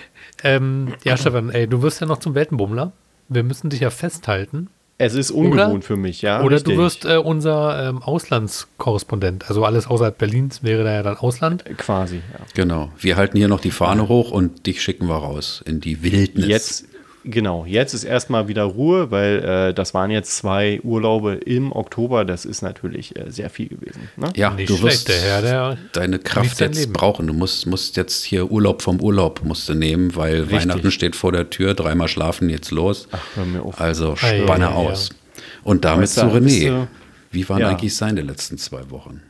Ähm, ja, Stefan, ey, du wirst ja noch zum Weltenbummler. Wir müssen dich ja festhalten. Es ist ungewohnt für mich, ja. Oder richtig. du wirst äh, unser ähm, Auslandskorrespondent. Also alles außerhalb Berlins wäre da ja dann Ausland. Quasi, ja. Genau. Wir halten hier noch die Fahne hoch und dich schicken wir raus in die Wildnis. Jetzt, genau, jetzt ist erstmal wieder Ruhe, weil äh, das waren jetzt zwei Urlaube im Oktober. Das ist natürlich äh, sehr viel gewesen. Ne? Ja, Nicht du schlecht, wirst der Herr, der deine Kraft jetzt Leben. brauchen. Du musst, musst jetzt hier Urlaub vom Urlaub musst du nehmen, weil Weihnachten steht vor der Tür, dreimal schlafen jetzt los. Ach, hör mir auf. Also spanne ei, aus. Und damit Weißt du, zu René. du- Wie waren Ja. eigentlich seine letzten zwei Wochen?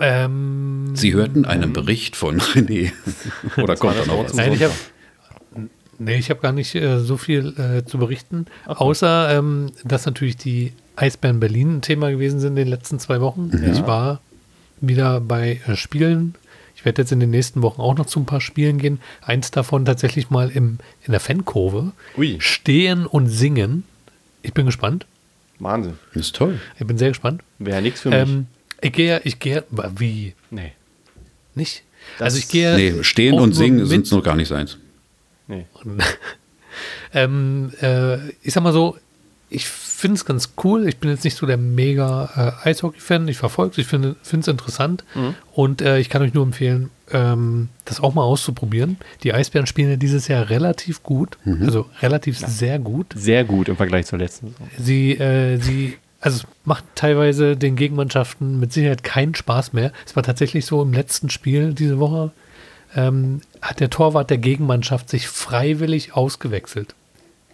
Ähm, Sie hörten einen Bericht von <laughs> René. <laughs> Oder kommt das noch was? Nein, ich habe. Nee, ich hab gar nicht äh, so viel äh, zu berichten. Außer, ähm, dass natürlich die Eisbären Berlin ein Thema gewesen sind in den letzten zwei Wochen. Ich war wieder bei äh, Spielen. Ich werde jetzt in den nächsten Wochen auch noch zu ein paar Spielen gehen. Eins davon tatsächlich mal im, in der Fankurve. Ui. Stehen und singen. Ich bin gespannt. Wahnsinn. Das ist toll. Ich bin sehr gespannt. Wäre nichts für mich. Ähm, ich gehe, ich gehe, wie? nee. Nicht? Das- also ich gehe. Nee, stehen und singen sind noch gar nicht seins. Nee. <laughs> ähm, äh, ich sag mal so, ich finde es ganz cool. Ich bin jetzt nicht so der mega äh, Eishockey-Fan. Ich verfolge es, ich finde es interessant. Und äh, ich kann euch nur empfehlen, ähm, das auch mal auszuprobieren. Die Eisbären spielen ja dieses Jahr relativ gut. Also relativ sehr gut. Sehr gut im Vergleich zur letzten Saison. Sie, äh, sie, also es macht teilweise den Gegenmannschaften mit Sicherheit keinen Spaß mehr. Es war tatsächlich so im letzten Spiel diese Woche, ähm, hat der Torwart der Gegenmannschaft sich freiwillig ausgewechselt.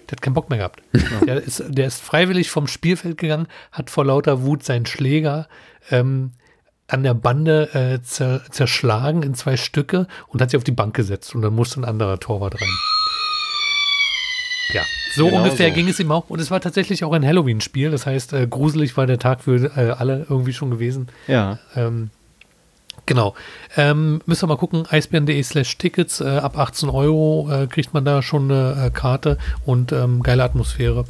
Der hat keinen Bock mehr gehabt. Der, ist, der ist freiwillig vom Spielfeld gegangen, hat vor lauter Wut seinen Schläger ähm, an der Bande äh, zer, zerschlagen in zwei Stücke und hat sich auf die Bank gesetzt und dann musste ein anderer Torwart rein. Ja, so Genau ungefähr so. ging es ihm auch. Und es war tatsächlich auch ein Halloween-Spiel. Das heißt, äh, gruselig war der Tag für äh, alle irgendwie schon gewesen. Ja. Ähm, genau. Ähm, müssen wir mal gucken, eisbären.de slash Tickets. Äh, ab 18 Euro äh, kriegt man da schon eine äh, Karte und ähm, geile Atmosphäre.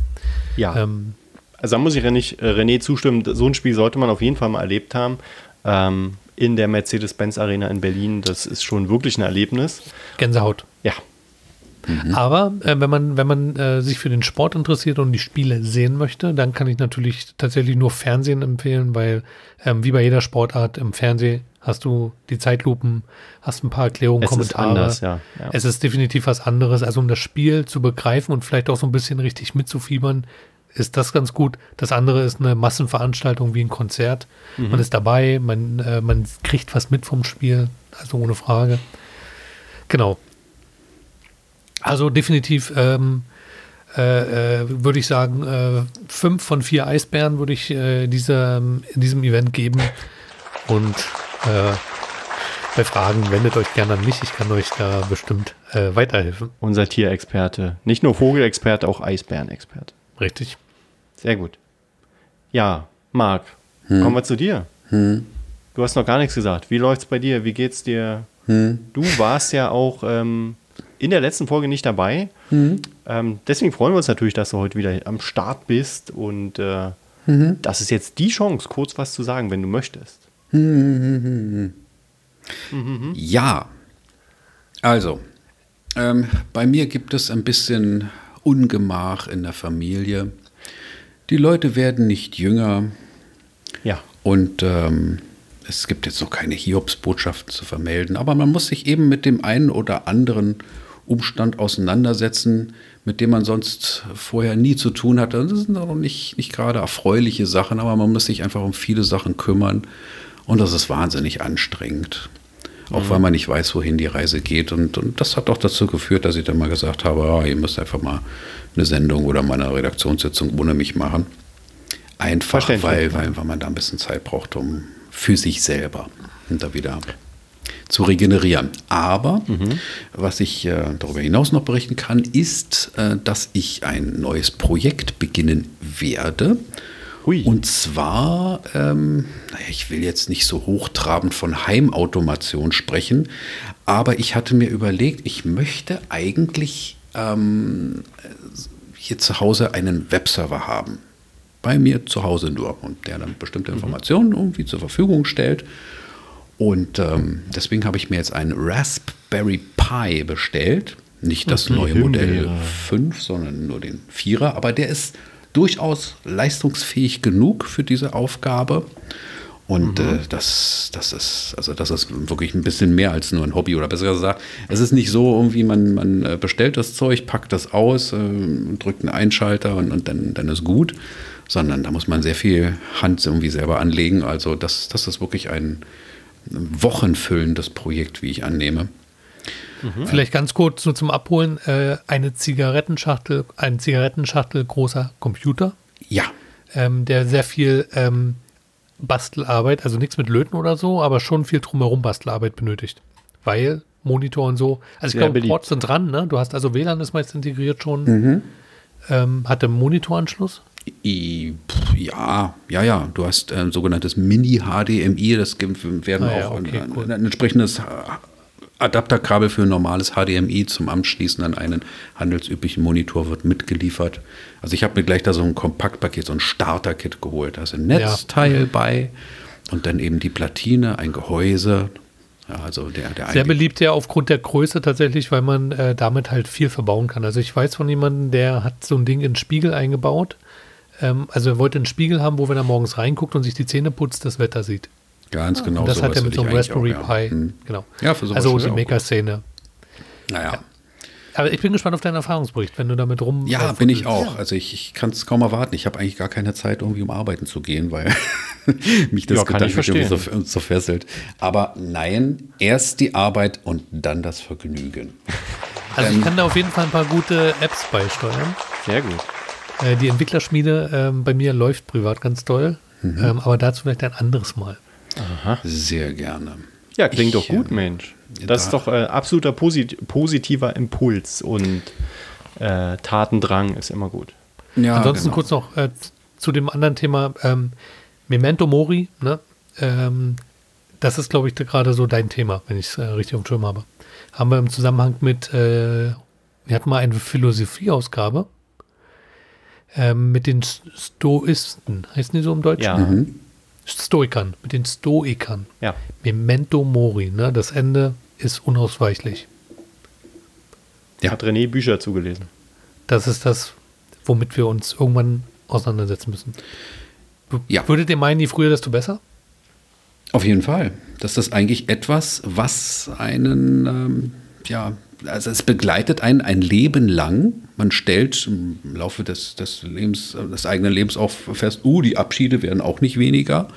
Ja. Ähm, Also da muss ich René, äh, René zustimmen, so ein Spiel sollte man auf jeden Fall mal erlebt haben. Ähm, in der Mercedes-Benz Arena in Berlin, das ist schon wirklich ein Erlebnis. Gänsehaut. Ja, Aber äh, wenn man, wenn man äh, sich für den Sport interessiert und die Spiele sehen möchte, dann kann ich natürlich tatsächlich nur Fernsehen empfehlen, weil ähm, wie bei jeder Sportart im Fernsehen hast du die Zeitlupen, hast ein paar Erklärungen, es ist Kommentare. anders, ja. ja. Es ist definitiv was anderes. Also um das Spiel zu begreifen und vielleicht auch so ein bisschen richtig mitzufiebern, ist das ganz gut. Das andere ist eine Massenveranstaltung wie ein Konzert. Man ist dabei, man, äh, man kriegt was mit vom Spiel, also ohne Frage. Genau. Also definitiv ähm, äh, äh, würde ich sagen, äh, fünf von vier Eisbären würde ich äh, diesem, diesem Event geben. Und äh, bei Fragen wendet euch gerne an mich. Ich kann euch da bestimmt äh, weiterhelfen. Unser Tierexperte. Nicht nur Vogelexperte, auch Eisbärenexperte. Richtig. Sehr gut. Ja, Marc, kommen wir zu dir. Du hast noch gar nichts gesagt. Wie läuft's bei dir? Wie geht's dir? Du warst ja auch ähm, in der letzten Folge nicht dabei. Ähm, deswegen freuen wir uns natürlich, dass du heute wieder am Start bist. Und äh, das ist jetzt die Chance, kurz was zu sagen, wenn du möchtest. Ja, also, ähm, bei mir gibt es ein bisschen Ungemach in der Familie. Die Leute werden nicht jünger Ja. und ähm, es gibt jetzt noch keine Hiobsbotschaften zu vermelden, aber man muss sich eben mit dem einen oder anderen Umstand auseinandersetzen, mit dem man sonst vorher nie zu tun hatte. Das sind auch nicht, nicht gerade erfreuliche Sachen, aber man muss sich einfach um viele Sachen kümmern und das ist wahnsinnig anstrengend. Auch weil man nicht weiß, wohin die Reise geht. Und, und das hat auch dazu geführt, dass ich dann mal gesagt habe, ah, ihr müsst einfach mal eine Sendung oder mal eine Redaktionssitzung ohne mich machen. Einfach, weil, weil, weil man da ein bisschen Zeit braucht, um für sich selber und da wieder zu regenerieren. Aber was ich äh, darüber hinaus noch berichten kann, ist, äh, dass ich ein neues Projekt beginnen werde. Hui. Und zwar, ähm, naja, ich will jetzt nicht so hochtrabend von Heimautomation sprechen, aber ich hatte mir überlegt, ich möchte eigentlich ähm, hier zu Hause einen Webserver haben. Bei mir zu Hause nur und der dann bestimmte Informationen irgendwie zur Verfügung stellt. Und ähm, deswegen habe ich mir jetzt einen Raspberry Pi bestellt. Nicht das neue Modell Himbeere. 5, sondern nur den 4er. Aber der ist durchaus leistungsfähig genug für diese Aufgabe. Und äh, das, das ist, also das ist wirklich ein bisschen mehr als nur ein Hobby oder besser gesagt, es ist nicht so irgendwie, man, man äh, bestellt das Zeug, packt das aus, äh, drückt einen Einschalter und, und dann, dann ist gut, sondern da muss man sehr viel Hand irgendwie selber anlegen. Also das, das ist wirklich ein wochenfüllendes Projekt, wie ich annehme. Vielleicht ganz kurz so zum Abholen. Äh, eine Zigarettenschachtel, ein Zigarettenschachtel großer Computer, Ja, ähm, der sehr viel ähm, Bastelarbeit, also nichts mit Löten oder so, aber schon viel drumherum Bastelarbeit benötigt. Weil Monitor und so. Also ich glaube. Ports sind dran, ne? Du hast also WLAN ist meist integriert schon. Ähm, hatte Monitoranschluss. I, pf, ja, ja, ja. Du hast ein sogenanntes Mini-HDMI, das gibt- werden Ah ja, auch okay, ein, cool. ein entsprechendes Adapterkabel für ein normales HDMI zum Anschließen an einen handelsüblichen Monitor wird mitgeliefert. Also ich habe mir gleich da so ein Kompaktpaket, so ein Starter-Kit geholt. Da ist ein Netzteil bei und dann eben die Platine, ein Gehäuse. Ja, also der, der Sehr beliebt ja aufgrund der Größe tatsächlich, weil man äh, damit halt viel verbauen kann. Also ich weiß von jemandem, der hat so ein Ding in den Spiegel eingebaut. Ähm, also er wollte einen Spiegel haben, wo wenn er morgens reinguckt und sich die Zähne putzt, das Wetter sieht. Ganz genau und das hat er mit so einem Raspberry auch, ja. Pi. Hm. Genau. Ja, für sowas also die ja. Maker-Szene. Naja. Aber ich bin gespannt auf deinen Erfahrungsbericht, wenn du damit rum. Ja, äh, bin ich auch. Also ich, ich kann es kaum erwarten. Ich habe eigentlich gar keine Zeit, irgendwie um arbeiten zu gehen, weil <laughs> mich das Ja, Gedankenspiel so, so fesselt. Aber nein, erst die Arbeit und dann das Vergnügen. <laughs> Also Ähm. ich kann da auf jeden Fall ein paar gute Apps beisteuern. Sehr gut. Äh, die Entwicklerschmiede ähm, bei mir läuft privat ganz toll. Mhm. Ähm, aber dazu vielleicht ein anderes Mal. Sehr gerne. Ja, klingt Ich, doch gut, äh, Mensch. Das ist da- doch äh, absoluter posit positiver Impuls und äh, Tatendrang ist immer gut. Ja, Ansonsten genau. kurz noch äh, zu dem anderen Thema. Ähm, Memento Mori, ne? Ähm, das ist, glaube ich, gerade so dein Thema, wenn ich es äh, richtig auf dem Schirm habe. Haben wir im Zusammenhang mit, äh, wir hatten mal eine Philosophieausgabe ähm, mit den Stoisten, heißen die so im Deutschen? Ja, Mhm. Stoikern, mit den Stoikern. ja. Memento Mori, ne? Das Ende ist unausweichlich. Ja. Hat René Bücher zugelesen. Das ist das, womit wir uns irgendwann auseinandersetzen müssen. W- Ja. Würdet ihr meinen, je früher, desto besser? Auf jeden Fall. Das ist eigentlich etwas, was einen, ähm, ja, also es begleitet einen ein Leben lang. Man stellt im Laufe des, des Lebens, des eigenen Lebens auch fest, uh, die Abschiede werden auch nicht weniger.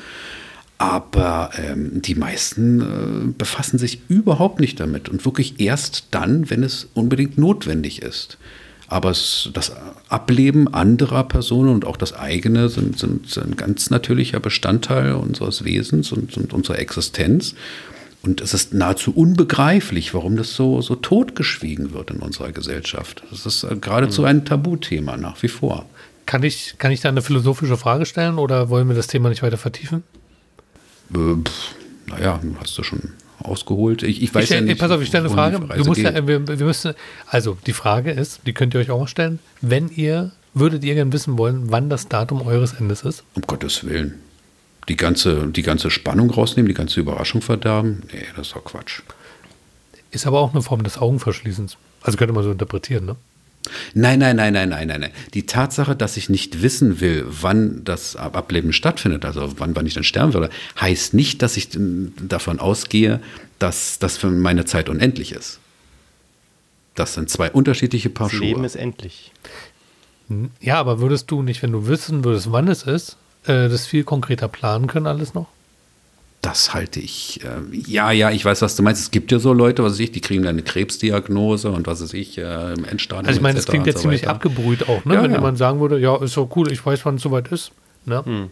Aber ähm, die meisten äh, befassen sich überhaupt nicht damit und wirklich erst dann, wenn es unbedingt notwendig ist. Aber es, das Ableben anderer Personen und auch das eigene sind, sind ein ganz natürlicher Bestandteil unseres Wesens und, und unserer Existenz. Und es ist nahezu unbegreiflich, warum das so, so totgeschwiegen wird in unserer Gesellschaft. Das ist äh, geradezu ein Tabuthema nach wie vor. Kann ich, kann ich da eine philosophische Frage stellen oder wollen wir das Thema nicht weiter vertiefen? Äh, pff, naja, hast du schon ausgeholt. Ich, ich weiß ich stell, ja nicht. pass auf, ich stelle eine Frage. Du musst ja, geht. wir, wir müssen, also die Frage ist, die könnt ihr euch auch mal stellen, wenn ihr, würdet ihr gerne wissen wollen, wann das Datum eures Endes ist? Um Gottes Willen. Die ganze, die ganze Spannung rausnehmen, die ganze Überraschung verderben? Nee, das ist doch Quatsch. Ist aber auch eine Form des Augenverschließens. Also könnte man so interpretieren, ne? Nein, nein, nein, nein, nein, nein, nein. Die Tatsache, dass ich nicht wissen will, wann das Ab- Ableben stattfindet, also wann, wann ich dann sterben würde, heißt nicht, dass ich ähm, davon ausgehe, dass das für meine Zeit unendlich ist. Das sind zwei unterschiedliche Paar Das Schuhe. Leben ist endlich. Ja, aber würdest du nicht, wenn du wissen würdest, wann es ist, äh, das viel konkreter planen können, alles noch? Das halte ich. Äh, ja, ja, ich weiß, was du meinst. Es gibt ja so Leute, was weiß ich, die kriegen dann eine Krebsdiagnose und was weiß ich, äh, im Endstadium. Also ich meine, das klingt ja so ziemlich weiter. abgebrüht auch, ne? Ja, wenn ja. jemand sagen würde, ja, ist so cool, ich weiß, wann es soweit ist. Ne?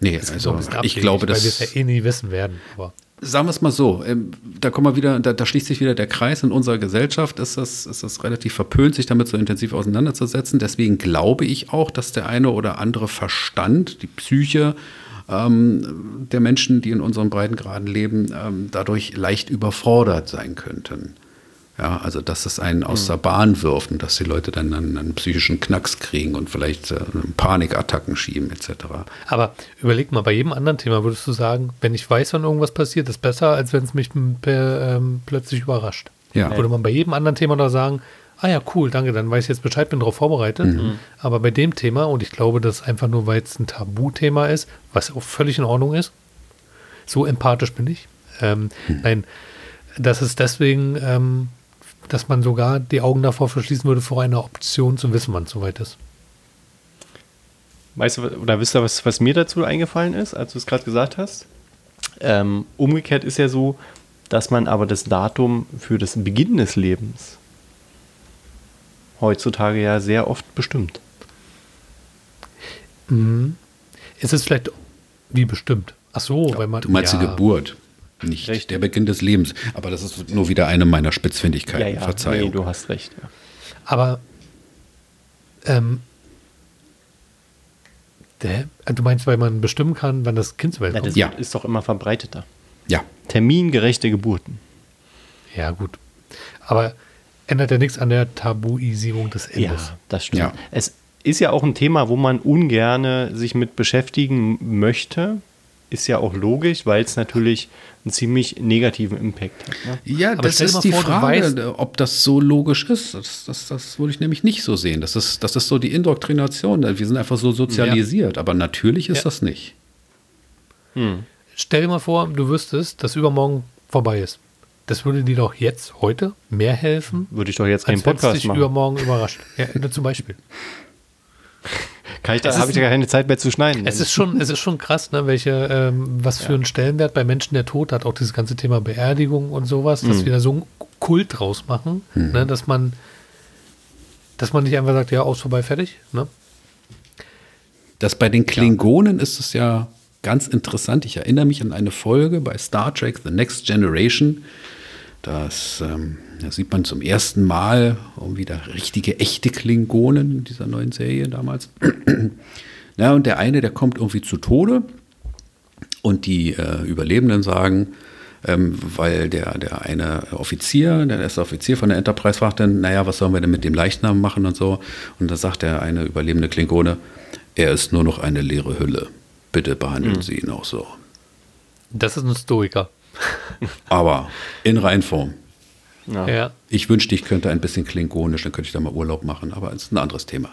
Nee, Das also ich glaube, weil wir es ja eh nie wissen werden. Aber Sagen wir es mal so, ähm, da kommen wir wieder, da, da schließt sich wieder der Kreis. In unserer Gesellschaft ist das, ist das relativ verpönt, sich damit so intensiv auseinanderzusetzen. Deswegen glaube ich auch, dass der eine oder andere Verstand, die Psyche ähm, der Menschen, die in unseren Breitengraden leben, ähm, dadurch leicht überfordert sein könnten. Ja, also dass es einen aus der Bahn wirft und dass die Leute dann einen, einen psychischen Knacks kriegen und vielleicht äh, Panikattacken schieben etc. Aber überleg mal, bei jedem anderen Thema würdest du sagen, wenn ich weiß, wann irgendwas passiert, ist besser, als wenn es mich per, ähm, plötzlich überrascht. Ja. Würde man bei jedem anderen Thema doch sagen, ah ja, cool, danke, dann weiß ich jetzt Bescheid, bin darauf vorbereitet. Mhm. Aber bei dem Thema, und ich glaube, das ist einfach nur, weil es ein Tabuthema ist, was auch völlig in Ordnung ist, so empathisch bin ich. Ähm, Mhm. Nein, das ist deswegen, ähm, dass man sogar die Augen davor verschließen würde, vor einer Option zu wissen, wann es soweit ist. Weißt du, oder wisst ihr, was, was mir dazu eingefallen ist, als du es gerade gesagt hast? Ähm, umgekehrt ist ja so, dass man aber das Datum für das Beginn des Lebens heutzutage ja sehr oft bestimmt. Mhm. Ist es vielleicht wie bestimmt? Ach so, weil man. Du meinst ja. die Geburt, nicht Richtig. der Beginn des Lebens. Aber das ist nur wieder eine meiner Spitzfindigkeiten. Verzeihung. nee, du hast recht. Ja. Aber ähm, der, du meinst, weil man bestimmen kann, wann das Kind zur Welt kommt? das Ja. ist doch immer verbreiteter. ja, Termingerechte Geburten. Ja, gut. Aber ändert ja nichts an der Tabuisierung des Endes. Ja, das stimmt. Ja. Es ist ja auch ein Thema, wo man ungerne sich mit beschäftigen möchte. Ist ja auch logisch, weil es natürlich einen ziemlich negativen Impact hat. Ne? ja Aber das ist die vor, Frage, weißt- ob das so logisch ist. Das, das, das würde ich nämlich nicht so sehen. Das ist, das ist so die Indoktrination. Wir sind einfach so sozialisiert. Aber natürlich ist Ja. das nicht. Stell dir mal vor, du wüsstest, dass übermorgen vorbei ist. Das würde dir doch jetzt, heute, mehr helfen, Würde ich doch jetzt keinen es Podcast dich machen. übermorgen überrascht. Ja, zum Beispiel. <laughs> Kann ich da habe ich ja keine Zeit mehr zu schneiden. Es ist schon, es ist schon krass, ne, welche, ähm, was für einen Stellenwert bei Menschen der Tod hat, auch dieses ganze Thema Beerdigung und sowas, dass Mhm. wir da so einen Kult draus machen, ne, dass man, dass man nicht einfach sagt, ja, aus vorbei, fertig, ne? Das bei den Klingonen ist es ja ganz interessant. Ich erinnere mich an eine Folge bei Star Trek The Next Generation. Das, ähm, da sieht man zum ersten Mal irgendwie da richtige, echte Klingonen in dieser neuen Serie damals. <clears throat> ja, und der eine, der kommt irgendwie zu Tode und die äh, Überlebenden sagen, ähm, weil der, der eine Offizier, der erste Offizier von der Enterprise fragt dann, naja, was sollen wir denn mit dem Leichnam machen und so. Und da sagt der eine überlebende Klingone, er ist nur noch eine leere Hülle. Bitte behandeln Sie ihn auch so. Das ist ein Stoiker. Aber in Reinform. ja. Ja. Ich wünschte, ich könnte ein bisschen klingonisch, dann könnte ich da mal Urlaub machen, aber es ist ein anderes Thema.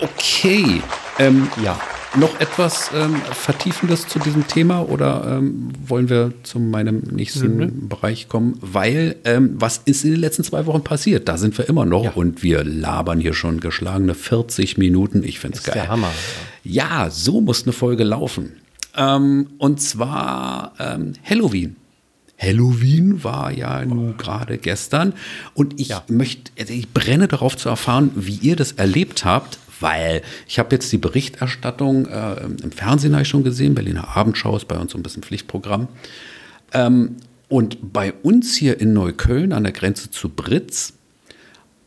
Okay. Ähm, Ja. Noch etwas ähm, Vertiefendes zu diesem Thema oder ähm, wollen wir zu meinem nächsten nö. Bereich kommen? Weil, ähm, was ist in den letzten zwei Wochen passiert? Da sind wir immer noch Ja. und wir labern hier schon geschlagene 40 Minuten. Ich finde es ist geil. der Hammer. Ja, so muss eine Folge laufen. Ähm, und zwar ähm, Halloween. Halloween war ja nun gerade gestern und ich Ja. möchte, also ich brenne darauf zu erfahren, wie ihr das erlebt habt, weil ich habe jetzt die Berichterstattung äh, im Fernsehen habe ich schon gesehen, Berliner Abendschau ist bei uns so ein bisschen Pflichtprogramm. Ähm, und bei uns hier in Neukölln an der Grenze zu Britz,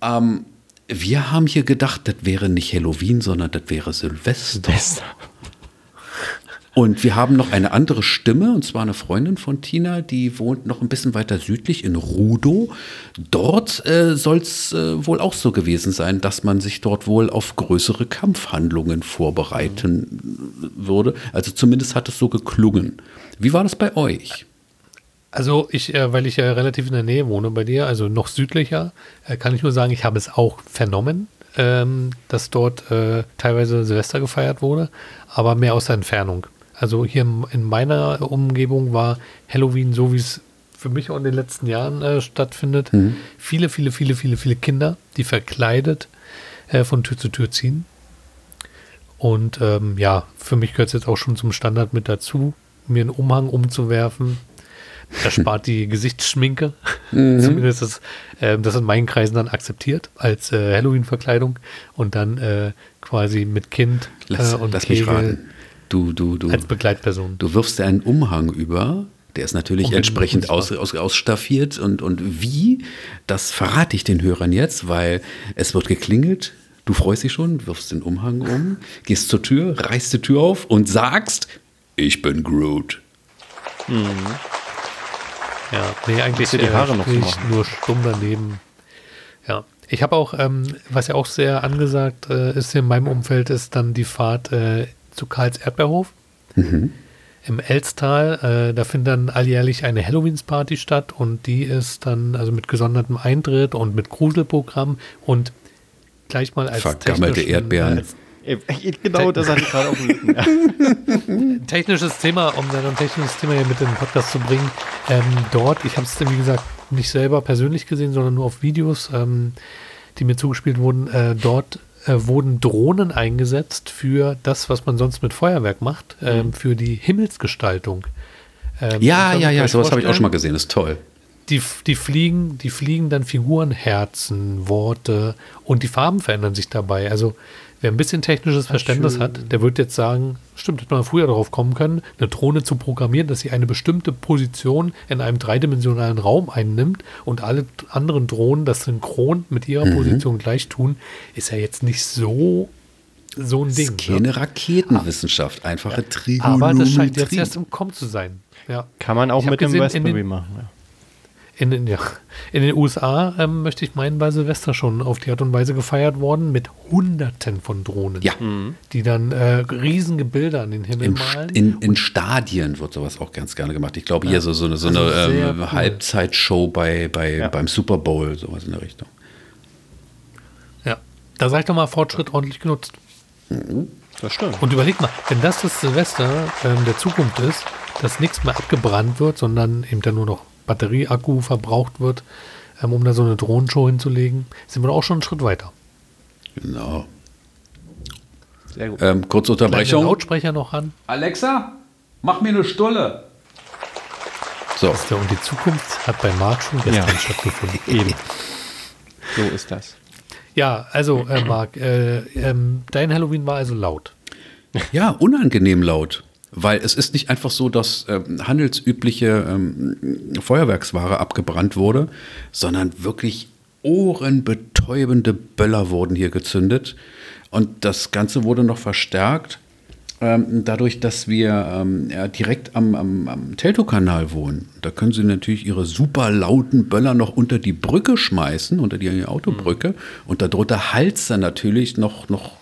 ähm, wir haben hier gedacht, das wäre nicht Halloween, sondern das wäre Silvester. Bester. Und wir haben noch eine andere Stimme, und zwar eine Freundin von Tina, die wohnt noch ein bisschen weiter südlich in Rudow. Dort äh, soll es äh, wohl auch so gewesen sein, dass man sich dort wohl auf größere Kampfhandlungen vorbereiten würde. Also zumindest hat es so geklungen. Wie war das bei euch? Also ich, äh, weil ich ja relativ in der Nähe wohne bei dir, also noch südlicher, äh, kann ich nur sagen, ich habe es auch vernommen, ähm, dass dort äh, teilweise Silvester gefeiert wurde, aber mehr aus der Entfernung. Also hier in- in meiner Umgebung war Halloween so, wie es für mich auch in den letzten Jahren äh, stattfindet. Viele, viele, viele, viele, viele Kinder, die verkleidet äh, von Tür zu Tür ziehen. Und ähm, ja, für mich gehört es jetzt auch schon zum Standard mit dazu, mir einen Umhang umzuwerfen. Das <laughs> spart die Gesichtsschminke. <laughs> Zumindest ist äh, das in meinen Kreisen dann akzeptiert als äh, Halloween-Verkleidung und dann äh, quasi mit Kind Lass, äh, und lass mich Kegel. Du, du, du, als Begleitperson. du wirfst dir einen Umhang über. Der ist natürlich Unbedingt, entsprechend aus, aus, ausstaffiert. Und, und wie, das verrate ich den Hörern jetzt, weil es wird geklingelt. Du freust dich schon, wirfst den Umhang um, gehst zur Tür, reißt die Tür auf und sagst, ich bin Groot. Ja, nee, eigentlich die Haare äh, noch machen. nur stumm daneben. Ja, ich habe auch, ähm, was ja auch sehr angesagt äh, ist in meinem Umfeld, ist dann die Fahrt äh, zu Karls Erdbeerhof im Elstal. Äh, da findet dann alljährlich eine Halloweens-Party statt und die ist dann also mit gesondertem Eintritt und mit Gruselprogramm und gleich mal als Vergammelte Erdbeeren. äh, als Genau, das hatte ich gerade auf dem Lippen. Ja. <laughs> technisches Thema, um dann ein technisches Thema hier mit in den Podcast zu bringen. Ähm, dort, ich habe es wie gesagt nicht selber persönlich gesehen, sondern nur auf Videos, ähm, die mir zugespielt wurden. Äh, dort äh, wurden Drohnen eingesetzt für das, was man sonst mit Feuerwerk macht, ähm, für die Himmelsgestaltung. Ähm, Ja, ja, ja, sowas habe ich auch schon mal gesehen, ist toll. Die, die, fliegen, die fliegen dann Figuren, Herzen, Worte und die Farben verändern sich dabei. Also wer ein bisschen technisches Verständnis hat, der wird jetzt sagen, stimmt, hätte man früher darauf kommen können, eine Drohne zu programmieren, dass sie eine bestimmte Position in einem dreidimensionalen Raum einnimmt und alle anderen Drohnen das synchron mit ihrer Position gleich tun, ist ja jetzt nicht so, so ein Das Ding. ist ne? keine Raketenwissenschaft, einfache Trigonometrie. Aber das scheint jetzt erst im Kommen zu sein. Ja. Kann man auch mit dem Raspberry machen. Ja. In den, ja, in den USA ähm, möchte ich meinen, bei Silvester schon auf die Art und Weise gefeiert worden mit Hunderten von Drohnen, Ja. die dann äh, riesige Bilder an den Himmel Im, malen. in, in Stadien wird sowas auch ganz gerne gemacht. Ich glaube, hier so, so eine, so Also eine ähm, cool. Halbzeitshow bei, bei, Ja. beim Super Bowl, sowas in der Richtung. ja, da sag ich doch mal Fortschritt ordentlich genutzt. Das stimmt. Und überleg mal, wenn das das Silvester ähm, der Zukunft ist, dass nichts mehr abgebrannt wird, sondern eben dann nur noch Batterieakku verbraucht wird, ähm, um da so eine Drohnenshow hinzulegen, sind wir doch auch schon einen Schritt weiter. Genau. Sehr gut. Ähm, kurze Kleine Unterbrechung. Lautsprecher noch an. Alexa, mach mir eine Stulle. So, So, und die Zukunft hat bei Marc schon gestern Ja. stattgefunden. Eben. <laughs> So ist das. Ja, also äh, Marc, äh, ähm, dein Halloween war also laut. ja, unangenehm laut. Weil es ist nicht einfach so, dass ähm, handelsübliche ähm, Feuerwerksware abgebrannt wurde, sondern wirklich ohrenbetäubende Böller wurden hier gezündet. Und das Ganze wurde noch verstärkt ähm, dadurch, dass wir ähm, ja, direkt am, am, am Teltow-Kanal wohnen. Da können Sie natürlich Ihre super lauten Böller noch unter die Brücke schmeißen, unter die Autobrücke. Und darunter halt's dann natürlich noch, noch,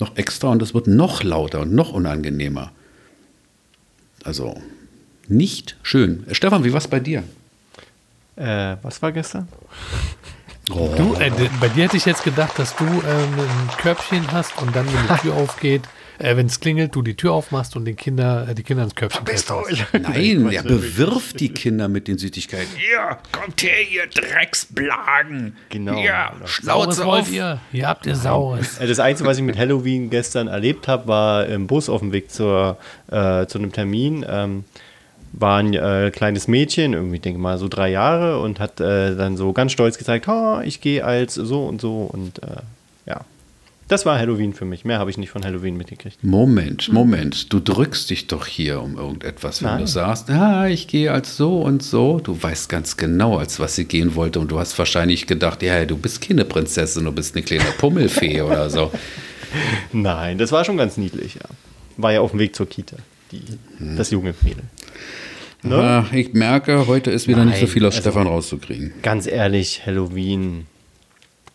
noch extra und es wird noch lauter und noch unangenehmer. Also nicht schön. Äh, Stefan, wie war's bei dir? Äh, was war gestern? Du, äh, bei dir hätte ich jetzt gedacht, dass du ähm, ein Körbchen hast und dann, wenn die Tür <laughs> aufgeht, äh, wenn es klingelt, du die Tür aufmachst und den Kinder, äh, die Kinder ins Körbchen lässt. Nein, er bewirft die Kinder mit den Süßigkeiten. Hier, kommt her, ihr Drecksblagen. Genau. Hier, Saures Schnauze auf. ihr? Hier habt ihr Saures. Äh, Das Einzige, was ich mit Halloween gestern erlebt habe, war im Bus auf dem Weg zur, äh, zu einem Termin. Ähm, war ein äh, kleines Mädchen, irgendwie, ich denke mal, so drei Jahre und hat äh, dann so ganz stolz gezeigt, ha, ich gehe als so und so und äh, ja. Das war Halloween für mich. Mehr habe ich nicht von Halloween mitgekriegt. Moment, Moment, du drückst dich doch hier um irgendetwas, wenn Nein. du sagst, ah, ich gehe als so und so. Du weißt ganz genau, als was sie gehen wollte und du hast wahrscheinlich gedacht, ja, du bist keine Prinzessin, du bist eine kleine Pummelfee oder so. <laughs> Nein, das war schon ganz niedlich, ja. War ja auf dem Weg zur Kita, die, das junge Mädel. Ne? Ah, ich merke, heute ist wieder nicht so Nein, viel aus also- Stefan rauszukriegen. Ganz ehrlich, Halloween.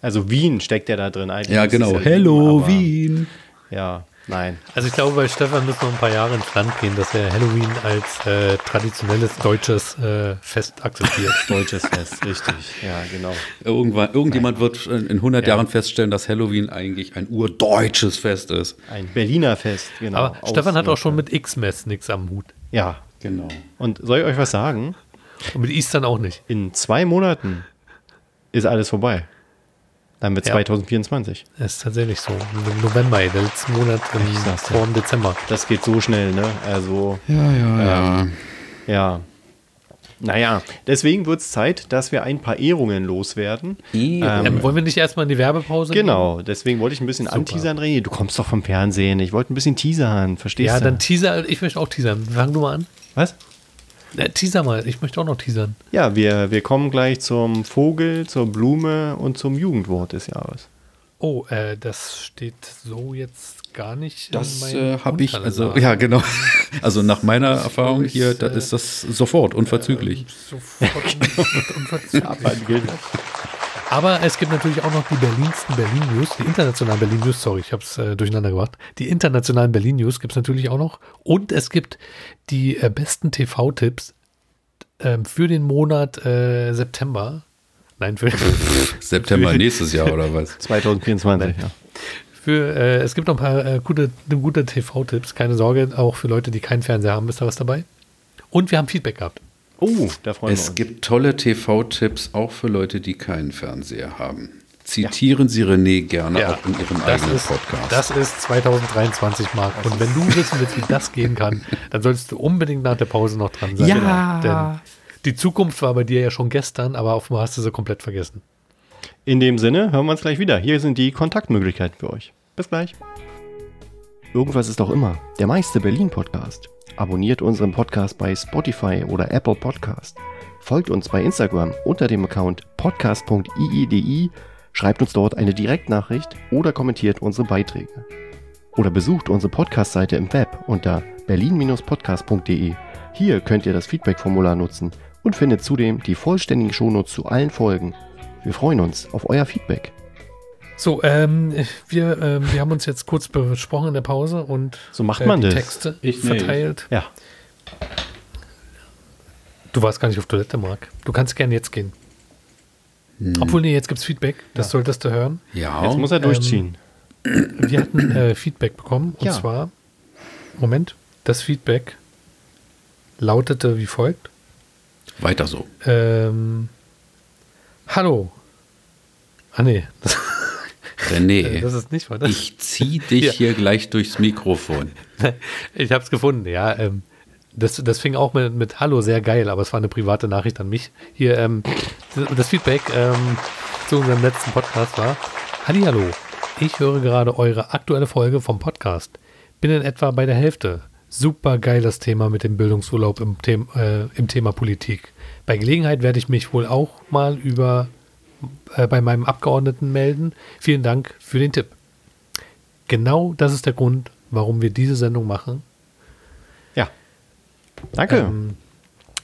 Also Wien steckt ja da drin. Eigentlich Ja, genau. Wien, Halloween. aber- Ja, nein. Also ich glaube, bei Stefan müssen noch ein paar Jahre ins Land gehen, dass er Halloween als äh, traditionelles deutsches äh, Fest akzeptiert. <laughs> Deutsches Fest, richtig. Ja, genau. Irgendwann, irgendjemand wird in 100 Jahren feststellen, dass Halloween eigentlich ein urdeutsches Fest ist. Ein Berliner Fest, genau. Aber Aus- Stefan hat auch schon mit X-Mess nichts am Hut. Ja. Genau. Und soll ich euch was sagen? Und mit Eastern auch nicht. In zwei Monaten ist alles vorbei. Dann wird Ja. 2024. Das ist tatsächlich so. Im November, der letzte Monat im, vor dem Dezember. Das geht so schnell, ne? Also, Ja, ja, ja. ja. Naja, deswegen wird es Zeit, dass wir ein paar Ehrungen loswerden. Ehrungen. Ähm, wollen wir nicht erstmal in die Werbepause gehen? Genau, deswegen wollte ich ein bisschen Super. anteasern, René. Du kommst doch vom Fernsehen. Ich wollte ein bisschen teasern, verstehst Ja, du? dann teaser. Ich möchte auch teasern. Fang du mal an. Was? Ja, teaser mal. Ich möchte auch noch teasern. Ja, wir, wir kommen gleich zum Vogel, zur Blume und zum Jugendwort des Jahres. Oh, äh, das steht so jetzt gar nicht. Das äh, habe ich, also ja, genau. <laughs> Also nach meiner Erfahrung ist, hier, da äh, ist das sofort, unverzüglich. Sofort und <laughs> unverzüglich. Aber es gibt natürlich auch noch die berlinsten Berlin News, die internationalen Berlin News, sorry, ich habe es äh, durcheinander gebracht. Die internationalen Berlin News gibt es natürlich auch noch. Und es gibt die äh, besten TV-Tipps ähm, für den Monat äh, September. Nein, für, <laughs> September nächstes Jahr oder was? 2024, ja. für äh, es gibt noch ein paar äh, gute, gute TV-Tipps. Keine Sorge, auch für Leute, die keinen Fernseher haben, ist da was dabei. Und wir haben Feedback gehabt. Oh, da freuen wir Es uns. gibt tolle TV-Tipps auch für Leute, die keinen Fernseher haben. Zitieren Sie René gerne auch in Ihrem das eigenen ist, Podcast. Das ist 2023, Marc. Und wenn du wissen willst, wie das gehen kann, <laughs> dann solltest du unbedingt nach der Pause noch dran sein. Ja. Denn die Zukunft war bei dir ja schon gestern, aber offenbar hast du sie komplett vergessen. In dem Sinne, hören wir uns gleich wieder. Hier sind die Kontaktmöglichkeiten für euch. Bis gleich. Irgendwas ist doch immer. Der meiste Berlin-Podcast. Abonniert unseren Podcast bei Spotify oder Apple Podcast. Folgt uns bei Instagram unter dem Account podcast.iidi. Schreibt uns dort eine Direktnachricht oder kommentiert unsere Beiträge. Oder besucht unsere Podcast-Seite im Web unter berlin-podcast.de. Hier könnt ihr das Feedback-Formular nutzen und findet zudem die vollständigen Shownotes zu allen Folgen. Wir freuen uns auf euer Feedback. So, ähm, wir, ähm, wir haben uns jetzt kurz besprochen in der Pause und So macht äh, man die das. Texte Ich nicht. verteilt. Ja. Du warst gar nicht auf Toilette, Marc. Du kannst gerne jetzt gehen. Obwohl, nee, jetzt gibt's Feedback. Das solltest du hören. ja, Jetzt muss er durchziehen. Wir hatten äh, Feedback bekommen und Ja. zwar, Moment, das Feedback lautete wie folgt. weiter so. Ähm, hallo. Ah nee. <laughs> René, Das ist nicht wahr. Das- ich zieh dich Ja. hier gleich durchs Mikrofon. <laughs> Ich habe es gefunden, ja. Ähm, das, das fing auch mit, mit Hallo, sehr geil, aber es war eine private Nachricht an mich. Hier, ähm, das- Feedback ähm, zu unserem letzten Podcast war: Hallo, ich höre gerade eure aktuelle Folge vom Podcast. Bin in etwa bei der Hälfte. Super geiles Thema mit dem Bildungsurlaub im, Them äh, im Thema Politik. Bei Gelegenheit werde ich mich wohl auch mal über äh, bei meinem Abgeordneten melden. Vielen Dank für den Tipp. Genau das ist der Grund, warum wir diese Sendung machen. Ja. Danke. Ähm,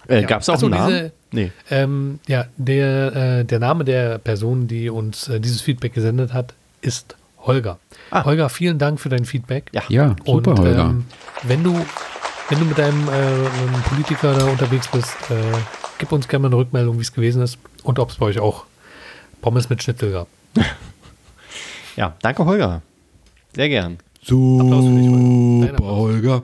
äh, ja. Gab es auch so, einen Namen? diese- nee. Ähm, ja, der, äh, der Name der Person, die uns äh, dieses Feedback gesendet hat, ist Holger. Ah. Holger, vielen Dank für dein Feedback. Ja. Ja, super, Und Holger. ähm, wenn du wenn du mit deinem äh, Politiker da unterwegs bist, äh, gib uns gerne mal eine Rückmeldung, wie es gewesen ist und ob es bei euch auch Pommes mit Schnitzel gab. <laughs> Ja, danke, Holger. Sehr gern. Applaus für dich, Holger. Dein Super. Holger.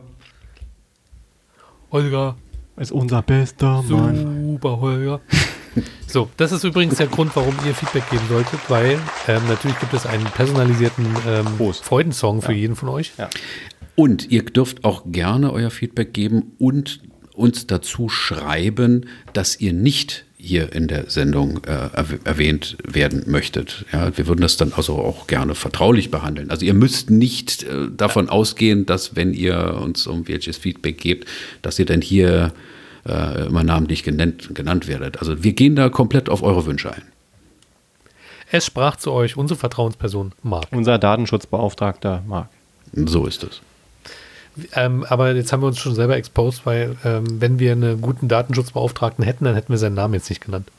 Holger, Ist unser bester super Holger. So, das ist übrigens der Grund, warum ihr Feedback geben solltet, weil ähm, natürlich gibt es einen personalisierten ähm. Freudensong für jeden von euch. Ja. Und ihr dürft auch gerne euer Feedback geben und uns dazu schreiben, dass ihr nicht hier in der Sendung äh, erw- erwähnt werden möchtet. Ja, wir würden das dann also auch gerne vertraulich behandeln. Also ihr müsst nicht äh, davon ausgehen, dass wenn ihr uns irgendwelches Feedback gebt, dass ihr dann hier äh, immer namentlich genannt, genannt werdet. Also wir gehen da komplett auf eure Wünsche ein. Es sprach zu euch unsere Vertrauensperson Marc. Unser Datenschutzbeauftragter Marc. So ist es. Ähm, aber jetzt haben wir uns schon selber exposed, weil ähm, wenn wir einen guten Datenschutzbeauftragten hätten, dann hätten wir seinen Namen jetzt nicht genannt.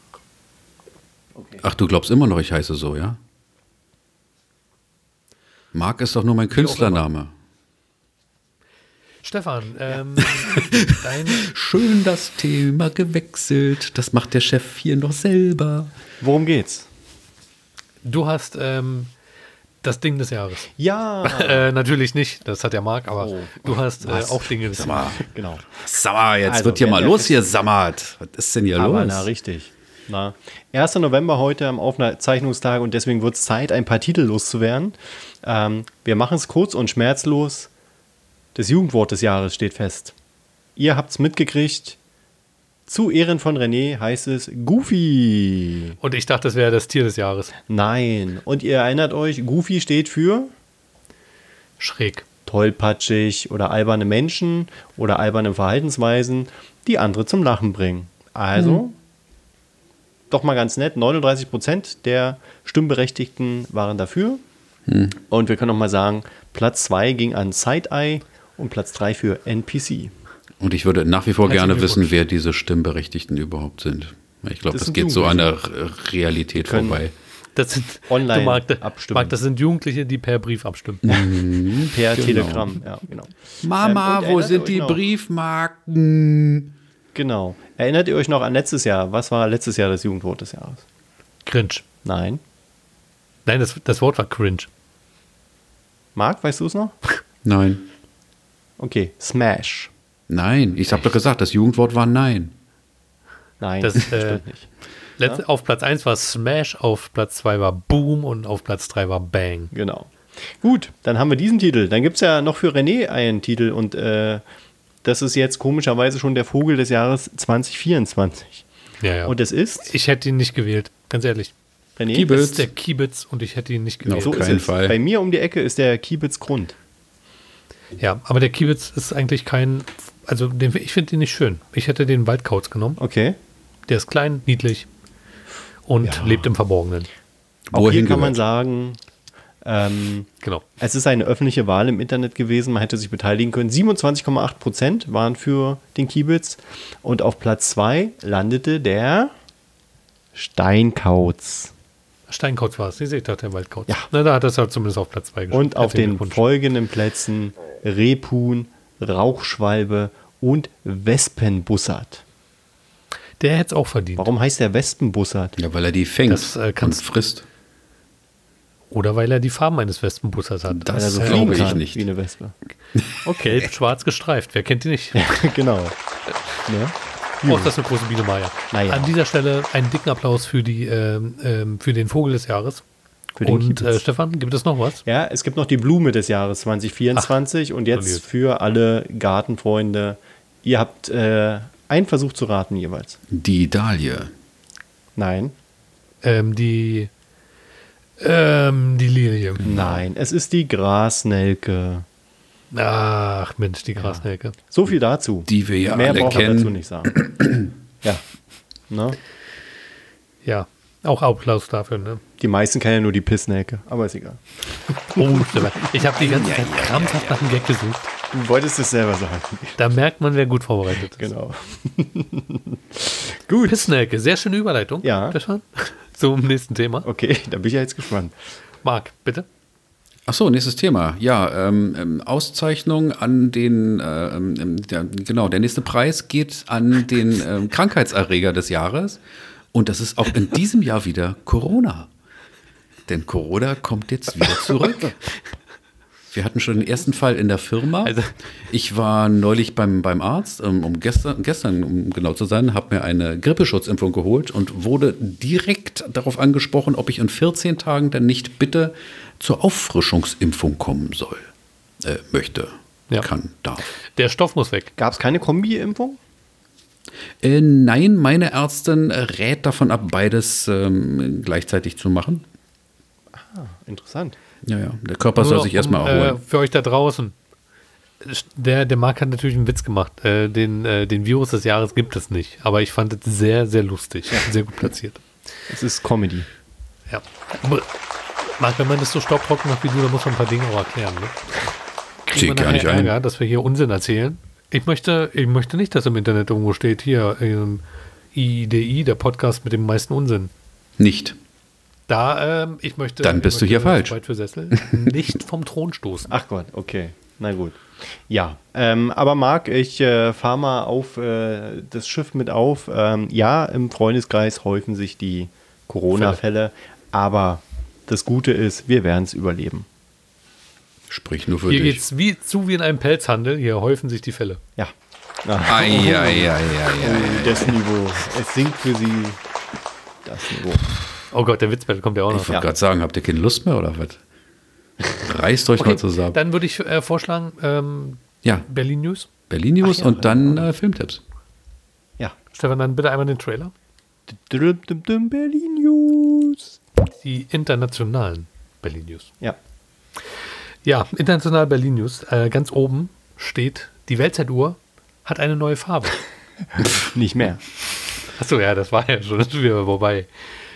Ach, du glaubst immer noch, ich heiße so, ja? Marc ist doch nur mein Künstlername. Stefan, ähm, <laughs> dein, Schön das Thema gewechselt. Das macht der Chef hier noch selber. Worum geht's? du hast ähm, das Ding des Jahres. Ja, <laughs> Äh, natürlich nicht, das hat der Marc, aber Oh. du hast äh, auch Dinge des mal, genau. sag mal jetzt Also, wird hier mal los hier, Sammat. Was ist denn hier Aber los? na, richtig. Na, 1. November heute am Aufzeichnungstag und deswegen wird es Zeit, ein paar Titel loszuwerden. Ähm, wir machen es kurz und schmerzlos. Das Jugendwort des Jahres steht fest. Ihr habt es mitgekriegt. Zu Ehren von René heißt es Goofy. Und ich dachte, das wäre das Tier des Jahres. Nein. Und ihr erinnert euch, Goofy steht für Schräg. tollpatschig oder alberne Menschen oder alberne Verhaltensweisen, die andere zum Lachen bringen. Also, doch mal ganz nett, 39 Prozent der Stimmberechtigten waren dafür. Und wir können noch mal sagen, Platz 2 ging an Side-Eye und Platz 3 für NPC. Und ich würde nach wie vor Herzlichen gerne wissen, wer diese Stimmberechtigten überhaupt sind. Ich glaube, Das das, geht so an der Realität vorbei. Das sind Online Marc, abstimmen. Marc, das sind Jugendliche, die per Brief abstimmen. <laughs> Per Genau. Telegramm, ja, genau. Mama, Ähm, wo sind die noch? Briefmarken? Genau. Erinnert ihr euch noch an letztes Jahr? Was war letztes Jahr das Jugendwort des Jahres? Cringe. Nein. Nein, das, das Wort war cringe. Marc, weißt du es noch? Nein. Okay, Smash. Nein, ich habe doch gesagt, das Jugendwort war Nein. Nein, Das, das äh, stimmt nicht. Letz, Auf Platz 1 war Smash, auf Platz 2 war Boom und auf Platz 3 war Bang. Genau. Gut, dann haben wir diesen Titel. Dann gibt es ja noch für René einen Titel und äh, das ist jetzt komischerweise schon der Vogel des Jahres 2024. Ja, ja. Und es ist ich hätte ihn nicht gewählt, ganz ehrlich. René. Kiebitz. Das ist der Kiebitz und ich hätte ihn nicht gewählt. Auf So ist keinen es. Fall. Bei mir um die Ecke ist der Kiebitz Grund. Ja, aber der Kiebitz ist eigentlich kein, also den, ich finde den nicht schön. Ich hätte den Waldkauz genommen. Okay. Der ist klein, niedlich und Ja. lebt im Verborgenen. Auch er hier kann man sagen, ähm, Genau. es ist eine öffentliche Wahl im Internet gewesen. Man hätte sich beteiligen können. 27,8 Prozent waren für den Kiebitz. Und auf Platz 2 landete der Steinkauz. Steinkauz war es. Sie seht, der Waldkauz. Ja. Na, da hat er es halt zumindest auf Platz 2 geschafft. Und auf den folgenden Plätzen Rebhuhn, Rauchschwalbe und Wespenbussard. Der hätte es auch verdient. Warum heißt der Wespenbussard? Ja, weil er die fängt Das, äh, und frisst. Oder weil er die Farben eines Wespenbussers hat. Das Weil so fliegen glaube ich kann nicht. Wie eine Wespe. Gelb, <laughs> schwarz gestreift. Wer kennt die nicht? genau. Ne? Oh, ist das eine große Biene Maya. Naja. An dieser Stelle einen dicken Applaus für, die, ähm, ähm, für den Vogel des Jahres. Für den Und äh, Stefan, gibt es noch was? Ja, es gibt noch die Blume des Jahres 2024 und jetzt verliert. für alle Gartenfreunde. Ihr habt äh, einen Versuch zu raten jeweils. Die Dahlie. Nein, Ähm, die, ähm, die Lilie. nein, es ist die Grasnelke. Ach Mensch, die Grasnelke. So viel dazu. Die wir ja Mehr alle braucht man kennen. dazu nicht sagen. ja. Ne? Ja, auch Applaus dafür, ne? Die meisten kennen ja nur die Pissnelke, aber ist egal. Oh, ich habe die ganze Zeit krampfhaft nach einem Gag gesucht. Du wolltest es selber sagen. Da merkt man, wer gut vorbereitet ist. Genau. <laughs> Gut. Pissnelke, sehr schöne Überleitung. Ja. Stefan, <laughs> zum nächsten Thema. Okay, da bin ich ja jetzt gespannt. Marc, bitte. Ach so, nächstes Thema. Ja, ähm, ähm, Auszeichnung an den, äh, ähm, der, genau, der nächste Preis geht an den ähm, Krankheitserreger des Jahres. Und das ist auch in diesem Jahr wieder Corona. Denn Corona kommt jetzt wieder zurück. Wir hatten schon den ersten Fall in der Firma. Also- ich war neulich beim, beim Arzt, um, um gestern, gestern, um genau zu sein, habe mir eine Grippeschutzimpfung geholt und wurde direkt darauf angesprochen, ob ich in 14 Tagen dann nicht bitte zur Auffrischungsimpfung kommen soll, äh, möchte, Ja. kann, darf. Der Stoff muss weg. Gab es keine Kombi-Impfung? Äh, nein, meine Ärztin rät davon ab, beides ähm, gleichzeitig zu machen. Interessant. Ja, ja, der Körper Nur soll sich erstmal um, erholen. Äh, für euch da draußen. Der, der Marc hat natürlich einen Witz gemacht. Äh, den, äh, den Virus des Jahres gibt es nicht. Aber ich fand es sehr, sehr lustig. Sehr gut platziert. Es ist Comedy. Ja. Aber, Marc, wenn man das so staubtrocken macht wie du, dann muss man ein paar Dinge auch erklären. Ne? Wir gar nachher nicht ein. Ärger, dass wir hier Unsinn erzählen. Ich möchte, ich möchte nicht, dass im Internet irgendwo steht, hier, ähm, IDI, der Podcast mit dem meisten Unsinn. Nicht. Da, ähm, ich möchte. Dann bist du möchte hier falsch. weit für Sessel. <laughs> nicht vom Thron stoßen. Ach Gott, okay. Na gut. Ja, ähm, aber Marc, ich äh, fahre mal auf äh, das Schiff mit auf. Ähm, ja, im Freundeskreis häufen sich die Corona-Fälle, aber das Gute ist, wir werden es überleben. Sprich nur für Hier dich. geht's wie, zu wie in einem Pelzhandel. Hier häufen sich die Fälle. Ja. Ei, ei, ei. Oh, das Niveau. Es sinkt für sie das Niveau. Oh Gott, der Witzbattle kommt ja auch noch. Ich wollte gerade sagen, habt ihr keine Lust mehr oder was? Reißt euch mal zusammen. Dann würde ich äh, vorschlagen, ähm, ja, Berlin News. Berlin News Ach ja, und dann äh, Filmtipps. Ja. Stefan, dann bitte einmal den Trailer. Berlin News. Die internationalen Berlin News. Ja. Ja, international Berlin News. Äh, ganz oben steht, die Weltzeituhr hat eine neue Farbe. <laughs> Nicht mehr. Achso, ja, das war ja schon wieder vorbei.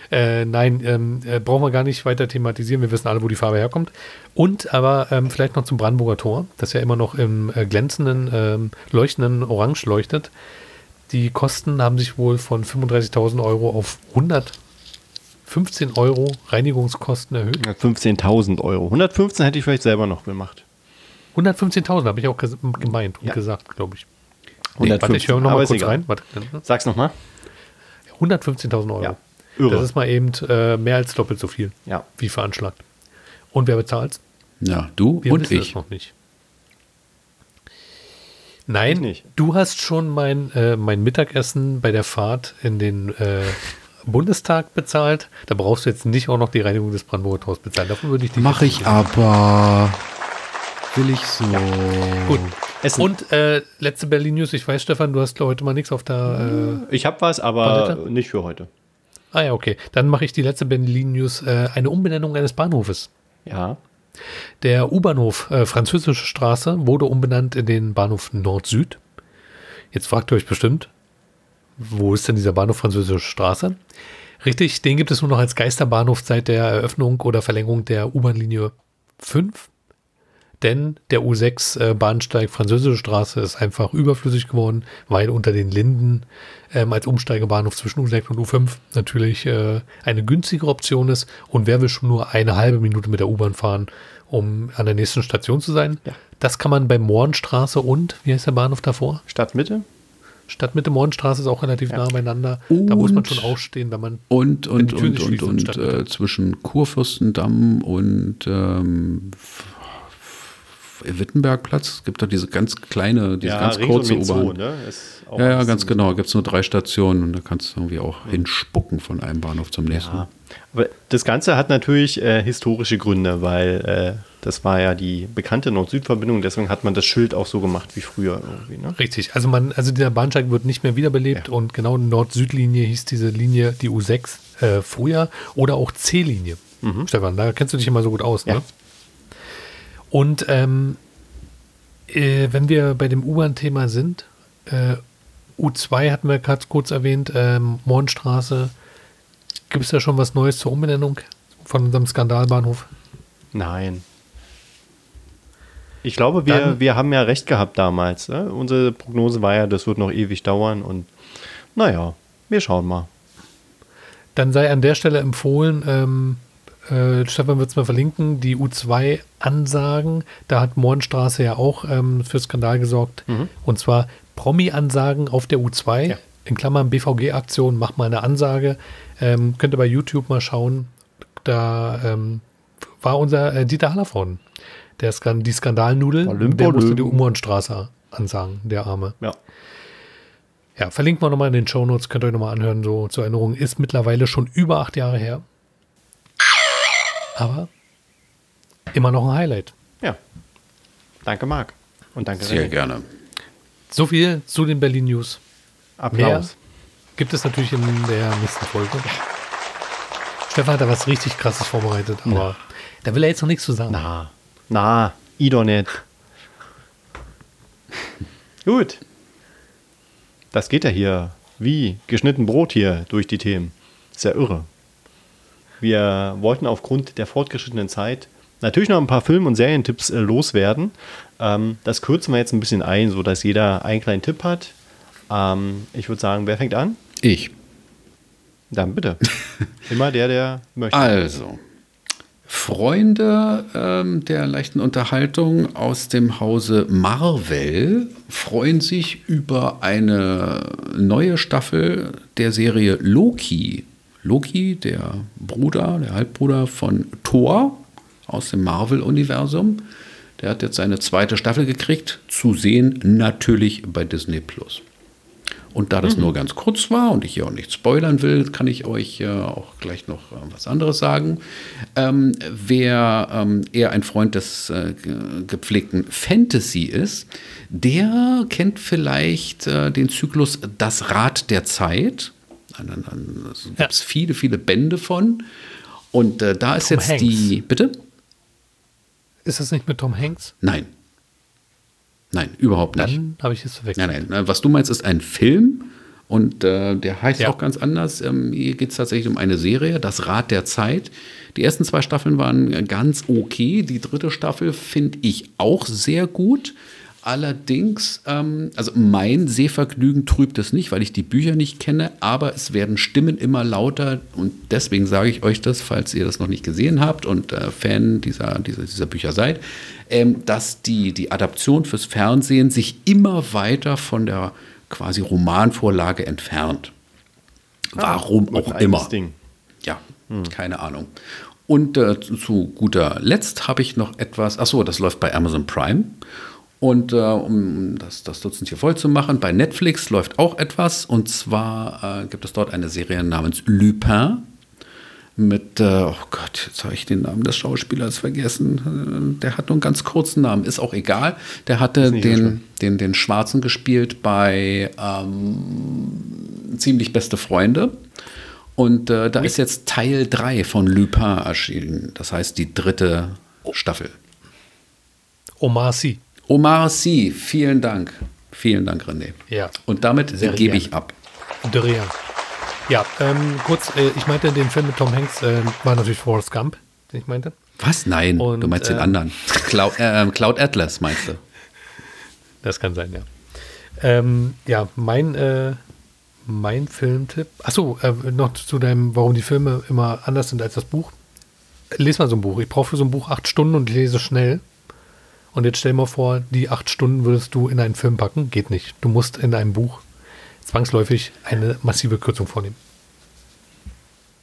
Äh, nein, ähm, äh, brauchen wir gar nicht weiter thematisieren. Wir wissen alle, wo die Farbe herkommt. Und aber ähm, vielleicht noch zum Brandenburger Tor, das ja immer noch im äh, glänzenden, ähm, leuchtenden Orange leuchtet. Die Kosten haben sich wohl von 35.000 Euro auf 115 Euro Reinigungskosten erhöht. 15.000 Euro. 115 hätte ich vielleicht selber noch gemacht. 115.000 habe ich auch gemeint und Ja. gesagt, glaube ich. 115. Warte, ich höre noch Aber mal ist kurz egal. rein. Warte. Sag's nochmal. 115.000 Euro. Ja. Irre. Das ist mal eben äh, mehr als doppelt so viel, Ja. wie veranschlagt. Und wer bezahlt Ja, du Wir und wissen ich. es noch nicht. Nein, Ich nicht. du hast schon mein, äh, mein Mittagessen bei der Fahrt in den äh, Bundestag bezahlt. Da brauchst du jetzt nicht auch noch die Reinigung des Brandenburger Tors bezahlen. Davon würde ich dich Mache ich nicht- aber. Will ich so. Gut. Essen. Und äh, letzte Berlin News. Ich weiß, Stefan, du hast heute mal nichts auf der. Äh, Ich habe was, aber Palette? nicht für heute. ah ja, okay. Dann mache ich die letzte Berlin News. Äh, eine Umbenennung eines Bahnhofes. Ja. Der U-Bahnhof äh, Französische Straße wurde umbenannt in den Bahnhof Nord-Süd. Jetzt fragt ihr euch bestimmt, wo ist denn dieser Bahnhof Französische Straße? Richtig, den gibt es nur noch als Geisterbahnhof seit der Eröffnung oder Verlängerung der U-Bahn-Linie 5. Denn der U6 äh, Bahnsteig Französische Straße ist einfach überflüssig geworden, weil unter den Linden ähm, als Umsteigebahnhof zwischen U6 und U5 natürlich äh, eine günstigere Option ist. Und wer will schon nur eine halbe Minute mit der U-Bahn fahren, um an der nächsten Station zu sein? Ja. Das kann man bei Mohrenstraße und, wie heißt der Bahnhof davor? Stadtmitte? Stadtmitte Mohrenstraße ist auch relativ nah beieinander. da muss man Und- schon ausstehen, wenn man Und, und, und, und, und äh, mit- zwischen Kurfürstendamm und ähm, Wittenbergplatz. Es gibt doch diese ganz kleine, diese Ja, ganz kurze U-Bahn. ne? Ja, ja, ganz genau. Gibt es nur drei Stationen und da kannst du irgendwie auch hinspucken von einem Bahnhof zum nächsten. Ja. Aber das Ganze hat natürlich äh, historische Gründe, weil äh, das war ja die bekannte Nord-Süd-Verbindung, deswegen hat man das Schild auch so gemacht wie früher irgendwie. Ne? Richtig. Also man, also dieser Bahnsteig wird nicht mehr wiederbelebt Ja. und genau Nord-Süd-Linie hieß diese Linie die U6 äh, früher oder auch C-Linie. Stefan, da kennst du dich immer so gut aus, ne? Ja. Und ähm, äh, wenn wir bei dem U-Bahn-Thema sind, äh, U2 hatten wir gerade kurz erwähnt, ähm, Mohrenstraße. Gibt es da schon was Neues zur Umbenennung von unserem Skandalbahnhof? Nein. Ich glaube, wir, Dann- wir haben ja recht gehabt damals. Ne? Unsere Prognose war ja, das wird noch ewig dauern und naja, wir schauen mal. Dann sei an der Stelle empfohlen, ähm, äh, Stefan wird es mal verlinken, die U2-Ansagen. Da hat Mohrenstraße ja auch ähm, für Skandal gesorgt. Und zwar Promi-Ansagen auf der U2. Ja. In Klammern BVG-Aktion, mach mal eine Ansage. Ähm, könnt ihr bei YouTube mal schauen. Da ähm, war unser äh, Dieter Hallervorden, der Skan die Skandalnudel. Der musste die Mohrenstraße ansagen, der Arme. Ja. Ja, verlinken wir nochmal in den Shownotes, könnt ihr euch nochmal anhören, so zur Erinnerung. Ist mittlerweile schon über acht Jahre her. Aber immer noch ein Highlight. ja. Danke, Marc. Und danke, Sehr René. gerne. So viel zu den Berlin News. Applaus. Gibt es natürlich in der nächsten Folge. Stefan hat da was richtig krasses vorbereitet, aber da will er jetzt noch nichts zu sagen. Na, na, i doch nicht. Gut. Das geht ja hier wie geschnitten Brot hier durch die Themen. Ist ja irre. Wir wollten aufgrund der fortgeschrittenen Zeit natürlich noch ein paar Film- und Serientipps äh, loswerden. Ähm, das kürzen wir jetzt ein bisschen ein, sodass jeder einen kleinen Tipp hat. Ähm, ich würde sagen, wer fängt an? Ich. Dann bitte. <laughs> Immer der, der möchte. Also, Freunde ähm, der leichten Unterhaltung aus dem Hause Marvel freuen sich über eine neue Staffel der Serie Loki. Loki, der Bruder, der Halbbruder von Thor aus dem Marvel-Universum. Der hat jetzt seine zweite Staffel gekriegt, zu sehen natürlich bei Disney Plus. Und da das nur ganz kurz war und ich hier auch nicht spoilern will, kann ich euch äh, auch gleich noch äh, was anderes sagen. Ähm, wer ähm, eher ein Freund des äh, ge- gepflegten Fantasy ist, der kennt vielleicht äh, den Zyklus Das Rad der Zeit. Da gibt es viele, viele Bände von. Und äh, da ist Tom jetzt Hanks. die. Bitte? Ist das nicht mit Tom Hanks? Nein. Nein, überhaupt nicht. Dann habe ich es verwechselt. Nein, nein, was du meinst, ist ein Film und äh, der heißt Ja. auch ganz anders. Ähm, hier geht es tatsächlich um eine Serie, Das Rad der Zeit. Die ersten zwei Staffeln waren ganz okay. Die dritte Staffel finde ich auch sehr gut. Allerdings, ähm, also mein Sehvergnügen trübt es nicht, weil ich die Bücher nicht kenne, aber es werden Stimmen immer lauter und deswegen sage ich euch das, falls ihr das noch nicht gesehen habt und äh, Fan dieser, dieser, dieser Bücher seid, ähm, dass die, die Adaption fürs Fernsehen sich immer weiter von der quasi Romanvorlage entfernt. Warum Wird auch immer. Ding. Ja, keine Ahnung. Und äh, zu, zu guter Letzt habe ich noch etwas, achso, das läuft bei Amazon Prime. Und äh, um das, das Dutzend hier voll zu machen, bei Netflix läuft auch etwas. Und zwar äh, gibt es dort eine Serie namens Lupin. Mit, äh, oh Gott, jetzt habe ich den Namen des Schauspielers vergessen. Äh, Der hat nur einen ganz kurzen Namen, ist auch egal. Der hatte den, den, den Schwarzen gespielt bei ähm, Ziemlich beste Freunde. Und äh, da ist jetzt Teil 3 von Lupin erschienen. Das heißt die dritte Staffel. Omar Sy. Omar Sy, vielen Dank. Vielen Dank, René. Ja. Und damit Sehr gebe gerne. ich ab. Drea. Ja, ähm, kurz, äh, ich meinte den Film mit Tom Hanks, äh, war natürlich Forrest Gump, den ich meinte. Was? Nein, Und, du meinst den ähm, anderen. Cloud, äh, Cloud Atlas meinst du? <laughs> Das kann sein, ja. Ähm, ja, mein, äh, mein Filmtipp. Achso, äh, noch zu deinem, warum die Filme immer anders sind als das Buch. Lies mal so ein Buch. Ich brauche für so ein Buch acht Stunden und lese schnell. Und jetzt stell mal vor, die acht Stunden würdest du in einen Film packen. Geht nicht. Du musst in einem Buch zwangsläufig eine massive Kürzung vornehmen.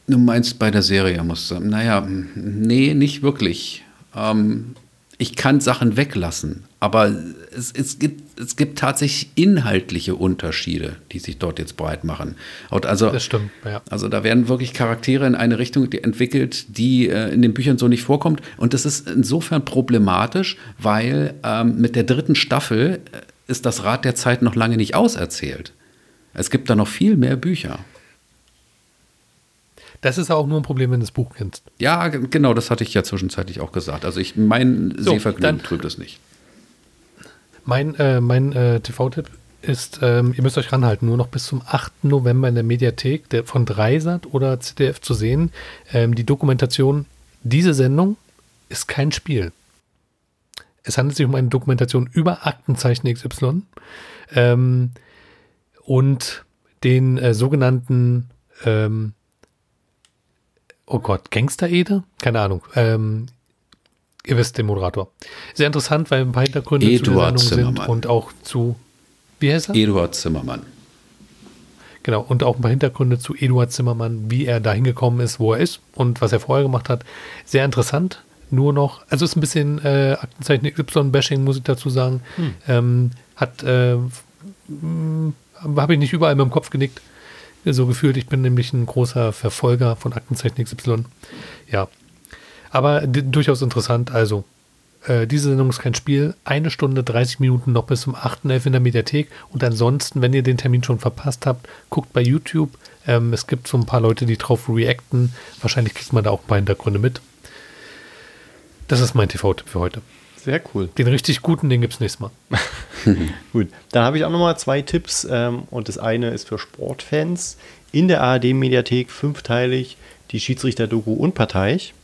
Du meinst bei der Serie musst du. Naja, nee, nicht wirklich. Ähm, ich kann Sachen weglassen, aber es, es, gibt, es gibt tatsächlich inhaltliche Unterschiede, die sich dort jetzt breit machen. Also, Das stimmt, ja. also da werden wirklich Charaktere in eine Richtung entwickelt, die äh, in den Büchern so nicht vorkommt. Und das ist insofern problematisch, weil ähm, mit der dritten Staffel äh, ist das Rad der Zeit noch lange nicht auserzählt. Es gibt da noch viel mehr Bücher. Das ist auch nur ein Problem, wenn du das Buch kennst. Ja, genau, das hatte ich ja zwischenzeitlich auch gesagt. Also ich mein So, Sehvergnügen trübt es nicht. Mein, äh, mein äh, TV-Tipp ist, ähm, ihr müsst euch ranhalten, nur noch bis zum 8. November in der Mediathek der, von Dreisat oder ZDF zu sehen. Ähm, die Dokumentation, diese Sendung ist kein Spiel. Es handelt sich um eine Dokumentation über Aktenzeichen XY ähm, und den äh, sogenannten, ähm, oh Gott, Gangster-Ede? Keine Ahnung. Ihr wisst den Moderator. Sehr interessant, weil ein paar Hintergründe zu Eduard Sendung sind Zimmermann. und auch zu, wie heißt er? Eduard Zimmermann. Genau, und auch ein paar Hintergründe zu Eduard Zimmermann, wie er dahin gekommen ist, wo er ist und was er vorher gemacht hat. Sehr interessant. Nur noch, also ist ein bisschen äh, Aktenzeichen Y-Bashing, muss ich dazu sagen. Ähm, hat, äh, habe ich nicht überall mit dem Kopf genickt. So gefühlt, ich bin nämlich ein großer Verfolger von Aktenzeichen XY. Ja. Aber durchaus interessant. Also, äh, diese Sendung ist kein Spiel. Eine Stunde, 30 Minuten noch bis zum 8.11. in der Mediathek. Und ansonsten, wenn ihr den Termin schon verpasst habt, guckt bei YouTube. Ähm, es gibt so ein paar Leute, die drauf reacten. Wahrscheinlich kriegt man da auch ein paar Hintergründe mit. Das ist mein TV-Tipp für heute. Sehr cool. Den richtig guten, den gibt es nächstes Mal. <laughs> <laughs> Gut, dann habe ich auch nochmal zwei Tipps ähm, und das eine ist für Sportfans. In der ARD-Mediathek fünfteilig die Schiedsrichter-Doku unparteiisch.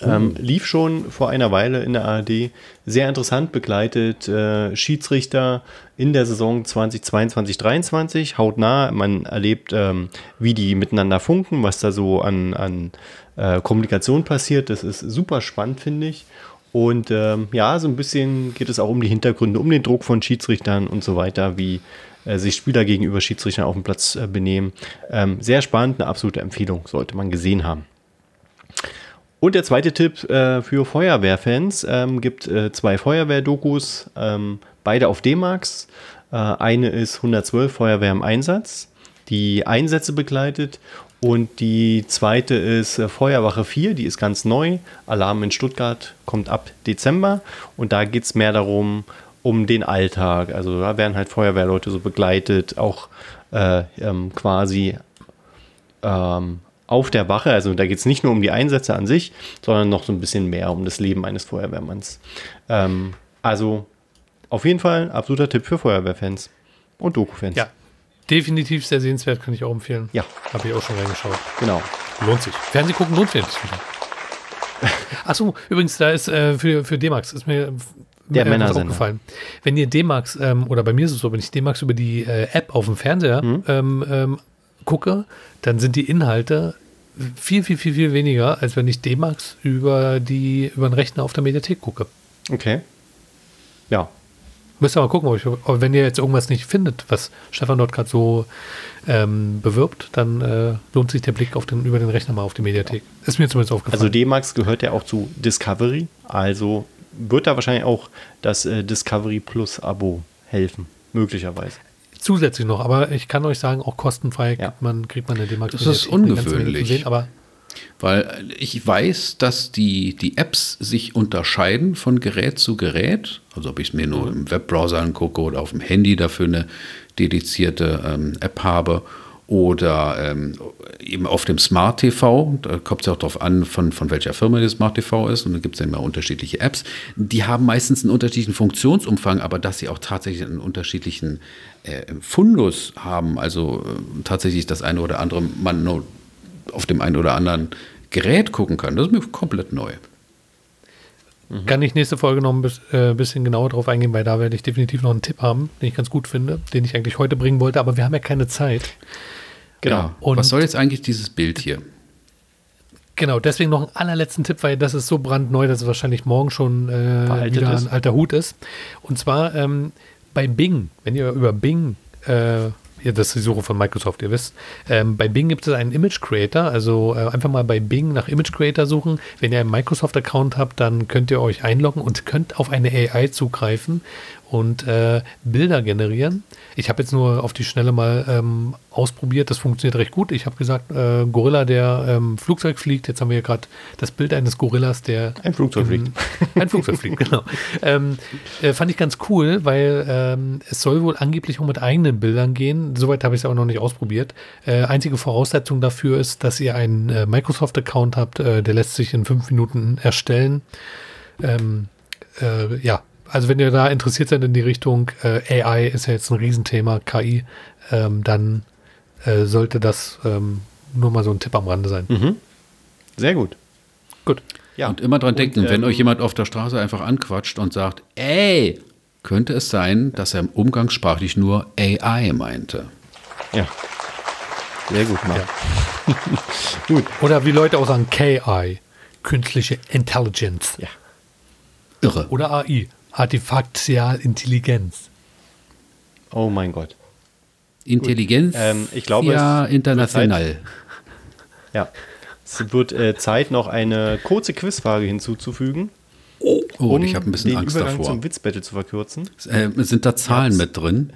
Ähm, lief schon vor einer Weile in der ARD. Sehr interessant begleitet äh, Schiedsrichter in der Saison 2022 2023 hautnah. Man erlebt, ähm, wie die miteinander funken, was da so an, an äh, Kommunikation passiert. Das ist super spannend, finde ich. Und ähm, ja, so ein bisschen geht es auch um die Hintergründe, um den Druck von Schiedsrichtern und so weiter, wie äh, sich Spieler gegenüber Schiedsrichtern auf dem Platz äh, benehmen. Ähm, sehr spannend, eine absolute Empfehlung, sollte man gesehen haben. Und der zweite Tipp äh, für Feuerwehrfans ähm, gibt äh, zwei Feuerwehrdokus, ähm, beide auf D-Max. Äh, eine ist 112 Feuerwehr im Einsatz, die Einsätze begleitet. Und die zweite ist äh, Feuerwache 4, die ist ganz neu. Alarm in Stuttgart kommt ab Dezember. Und da geht es mehr darum, um den Alltag. Also da werden halt Feuerwehrleute so begleitet, auch äh, ähm, quasi ähm, auf der Wache. Also da geht es nicht nur um die Einsätze an sich, sondern noch so ein bisschen mehr um das Leben eines Feuerwehrmanns. Ähm, also auf jeden Fall ein absoluter Tipp für Feuerwehrfans und Doku-Fans. Ja, definitiv sehr sehenswert, kann ich auch empfehlen. Ja, Habe ich auch schon reingeschaut. genau. Lohnt sich. Fernsehen gucken lohnt sich wieder. <laughs> Achso, übrigens, da ist äh, für, für D-Max, ist mir Der äh, Männersender. aufgefallen. Wenn ihr D-Max, ähm, oder bei mir ist es so, wenn ich D-Max über die äh, App auf dem Fernseher Mhm. ähm, ähm, gucke, dann sind die Inhalte viel, viel, viel, viel weniger, als wenn ich D-Max über, die, über den Rechner auf der Mediathek gucke. Okay. Ja, Müsst ihr mal gucken, ob ich, ob, wenn ihr jetzt irgendwas nicht findet, was Stefan dort gerade so ähm, bewirbt, dann äh, lohnt sich der Blick auf den, über den Rechner mal auf die Mediathek. Ist mir zumindest aufgefallen. also D-Max gehört ja auch zu Discovery. Also wird da wahrscheinlich auch das äh, Discovery Plus Abo helfen. Möglicherweise. Zusätzlich noch, aber ich kann euch sagen, auch kostenfrei Ja. kriegt, man, kriegt man eine D-Max. Das ist ungewöhnlich. Sehen, aber Weil ich weiß, dass die, die Apps sich unterscheiden von Gerät zu Gerät. Also ob ich es mir nur im Webbrowser angucke oder auf dem Handy dafür eine dedizierte ähm, App habe oder ähm, eben auf dem Smart TV. Da kommt es ja auch darauf an, von, von welcher Firma das Smart TV ist. Und da gibt es ja immer unterschiedliche Apps. Die haben meistens einen unterschiedlichen Funktionsumfang, aber dass sie auch tatsächlich einen unterschiedlichen äh, Fundus haben. Also äh, tatsächlich das eine oder andere man nur auf dem einen oder anderen Gerät gucken kann. Das ist mir komplett neu. kann ich nächste Folge noch ein äh, bisschen genauer drauf eingehen, weil da werde ich definitiv noch einen Tipp haben, den ich ganz gut finde, den ich eigentlich heute bringen wollte, aber wir haben ja keine Zeit. Genau. Ja. Und- Was soll jetzt eigentlich dieses Bild hier? Genau, deswegen noch einen allerletzten Tipp, weil das ist so brandneu, dass es wahrscheinlich morgen schon äh, wieder ist. ein alter Hut ist. Und zwar ähm, bei Bing, wenn ihr über Bing äh, das ist die Suche von Microsoft, ihr wisst. Ähm, bei Bing gibt es einen Image Creator, also äh, einfach mal bei Bing nach Image Creator suchen. Wenn ihr einen Microsoft-Account habt, dann könnt ihr euch einloggen und könnt auf eine AI zugreifen und äh, Bilder generieren. Ich habe jetzt nur auf die Schnelle mal ähm, ausprobiert, das funktioniert recht gut. Ich habe gesagt, äh, Gorilla, der ähm, Flugzeug fliegt. Jetzt haben wir hier gerade das Bild eines Gorillas, der Ein Flugzeug im- fliegt. <laughs> Ein Flugzeug fliegt, genau. Ähm, äh, fand ich ganz cool, weil ähm, es soll wohl angeblich auch mit eigenen Bildern gehen. Soweit habe ich es aber noch nicht ausprobiert. Äh, einzige Voraussetzung dafür ist, dass ihr einen äh, Microsoft-Account habt, äh, der lässt sich in fünf Minuten erstellen. Ähm, äh, ja, also wenn ihr da interessiert seid in die Richtung, äh, AI ist ja jetzt ein Riesenthema, KI, ähm, dann äh, sollte das ähm, nur mal so ein Tipp am Rande sein. Sehr gut. Gut. Ja. Und immer dran denken, wenn ähm, euch jemand auf der Straße einfach anquatscht und sagt, ey, könnte es sein, dass er umgangssprachlich nur AI meinte. Ja. Sehr gut, Marc. Ja. <laughs> Oder wie Leute auch sagen, KI, künstliche Intelligence. Ja. Irre. Oder AI, Artifaktial Intelligenz. Oh mein Gott. Intelligenz, Ähm, ich glaube, ja, es wird international. Ja. Es wird äh, Zeit, noch eine kurze Quizfrage hinzuzufügen, Oh, um ich habe ein bisschen den Angst Übergang davor. zum Witzbattle zu verkürzen. Äh, sind da Zahlen mit drin?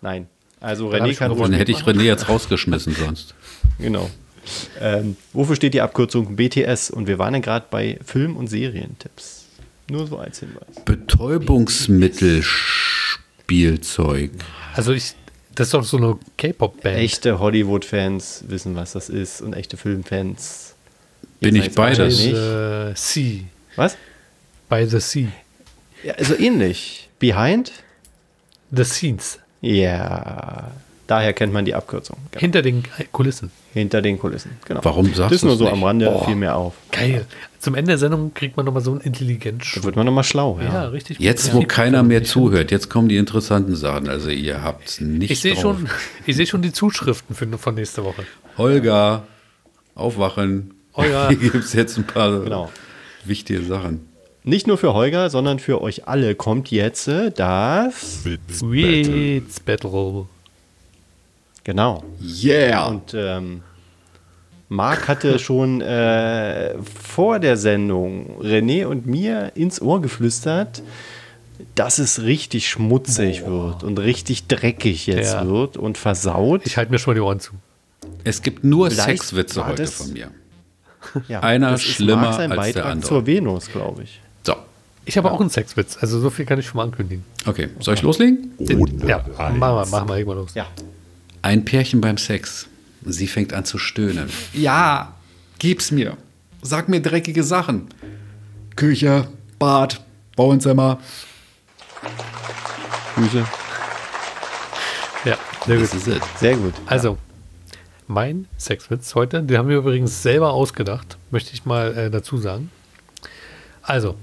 Nein. Also René ich kann Dann hätte ich. René jetzt rausgeschmissen sonst. Genau. Ähm, wofür steht die Abkürzung BTS? Und wir waren ja gerade bei Film- und Serientipps. Nur so als Hinweis. Betäubungsmittelspielzeug. Also ich, das ist doch so eine K-Pop-Band. Echte Hollywood-Fans wissen, was das ist und echte Filmfans. Bin ich beides? Äh, nicht. Sea. Was? By the Sea. Ja, also ähnlich. Behind? The Scenes. Ja. Daher kennt man die Abkürzung. Genau. Hinter den Kulissen. Hinter den Kulissen. Genau. Warum sagst Das ist nur so nicht? am Rande Oh. viel mehr auf. Geil. Zum Ende der Sendung kriegt man nochmal so einen Intelligenz. Da wird man nochmal schlau. ja. Ja. richtig. Jetzt, Ja. wo keiner mehr zuhört, jetzt kommen die interessanten Sachen. Also ihr habt nicht Ich sehe drauf. schon, ich sehe schon die Zuschriften für, von nächste Woche. Holger, aufwachen. Ja. <laughs> Hier gibt es jetzt ein paar Genau. wichtige Sachen. Nicht nur für Holger, sondern für euch alle kommt jetzt äh, das. Witz Battle. Genau. Yeah! Und ähm, Marc hatte <laughs> schon äh, vor der Sendung René und mir ins Ohr geflüstert, dass es richtig schmutzig wird und richtig dreckig jetzt Ja. wird und versaut. Ich halte mir schon mal die Ohren zu. Es gibt nur Vielleicht Sexwitze heute das- von mir. <laughs> Ja, einer das ist schlimmer als der Beitrag andere. zur Venus, glaube ich. So, Ich habe auch einen Sexwitz, also so viel kann ich schon mal ankündigen. okay. Soll ich loslegen? Ja, machen wir, machen wir irgendwann los. Ja. Ein Pärchen beim Sex. Sie fängt an zu stöhnen. Ja, gib's mir. Sag mir dreckige Sachen. Küche, Bad, Wohnzimmer. Grüße. Ja, sehr gut. Das ist es. Sehr gut. Also, mein Sexwitz heute, den haben wir übrigens selber ausgedacht, möchte ich mal äh, dazu sagen. Also,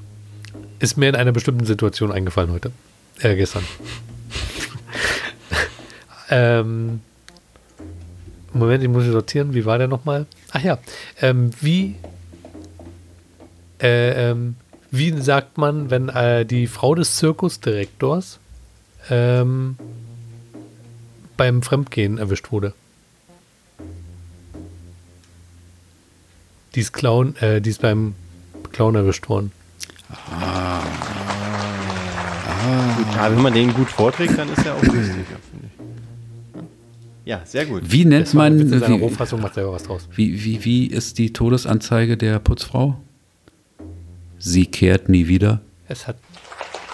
ist mir in einer bestimmten Situation eingefallen heute. Äh, gestern. <laughs> ähm, Moment, ich muss sortieren. Wie war der nochmal? Ach ja. Ähm, wie, äh, ähm, wie sagt man, wenn äh, die Frau des Zirkusdirektors ähm, beim Fremdgehen erwischt wurde? Die ist, Clown, äh, die ist beim Clown erwischt worden. Ja, wenn man den gut vorträgt, dann ist er auch <clears throat> lustig, ja, sehr gut. Wie nennt Das man, in seiner wie, Rohfassung macht selber was draus. wie, wie, wie ist die Todesanzeige der Putzfrau? Sie kehrt nie wieder. Es hat.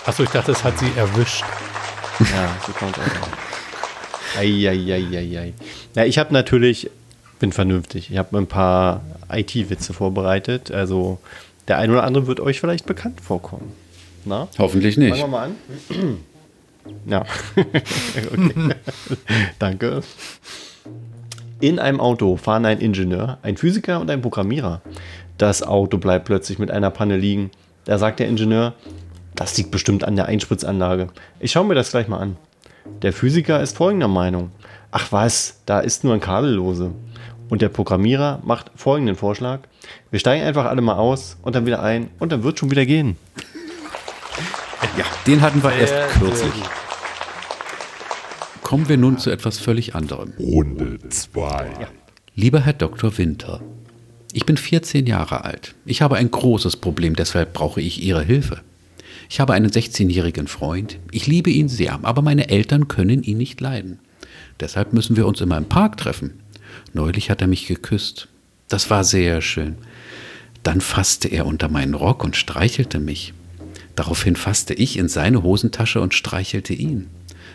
Achso, ich dachte, es hat sie erwischt. Ja, so kommt auch. Eieieiei. Ja, ich habe natürlich, bin vernünftig, ich habe ein paar IT-Witze vorbereitet. Also der eine oder andere wird euch vielleicht bekannt vorkommen. Na? Hoffentlich Fangen nicht. wir mal an. Ja. <laughs> <laughs> Danke. In einem Auto fahren ein Ingenieur, ein Physiker und ein Programmierer. Das Auto bleibt plötzlich mit einer Panne liegen. Da sagt der Ingenieur, das liegt bestimmt an der Einspritzanlage. Ich schaue mir das gleich mal an. Der Physiker ist folgender Meinung. Ach was, da ist nur ein Kabel lose. Und der Programmierer macht folgenden Vorschlag. Wir steigen einfach alle mal aus und dann wieder ein und dann wird schon wieder gehen. Ja, den hatten wir erst kürzlich. Kommen wir nun zu etwas völlig anderem. Runde 2. Lieber Herr Dr. Winter, ich bin 14 Jahre alt. Ich habe ein großes Problem, deshalb brauche ich Ihre Hilfe. Ich habe einen 16-jährigen Freund. Ich liebe ihn sehr, aber meine Eltern können ihn nicht leiden. Deshalb müssen wir uns immer im Park treffen. Neulich hat er mich geküsst. Das war sehr schön. Dann fasste er unter meinen Rock und streichelte mich. Daraufhin fasste ich in seine Hosentasche und streichelte ihn.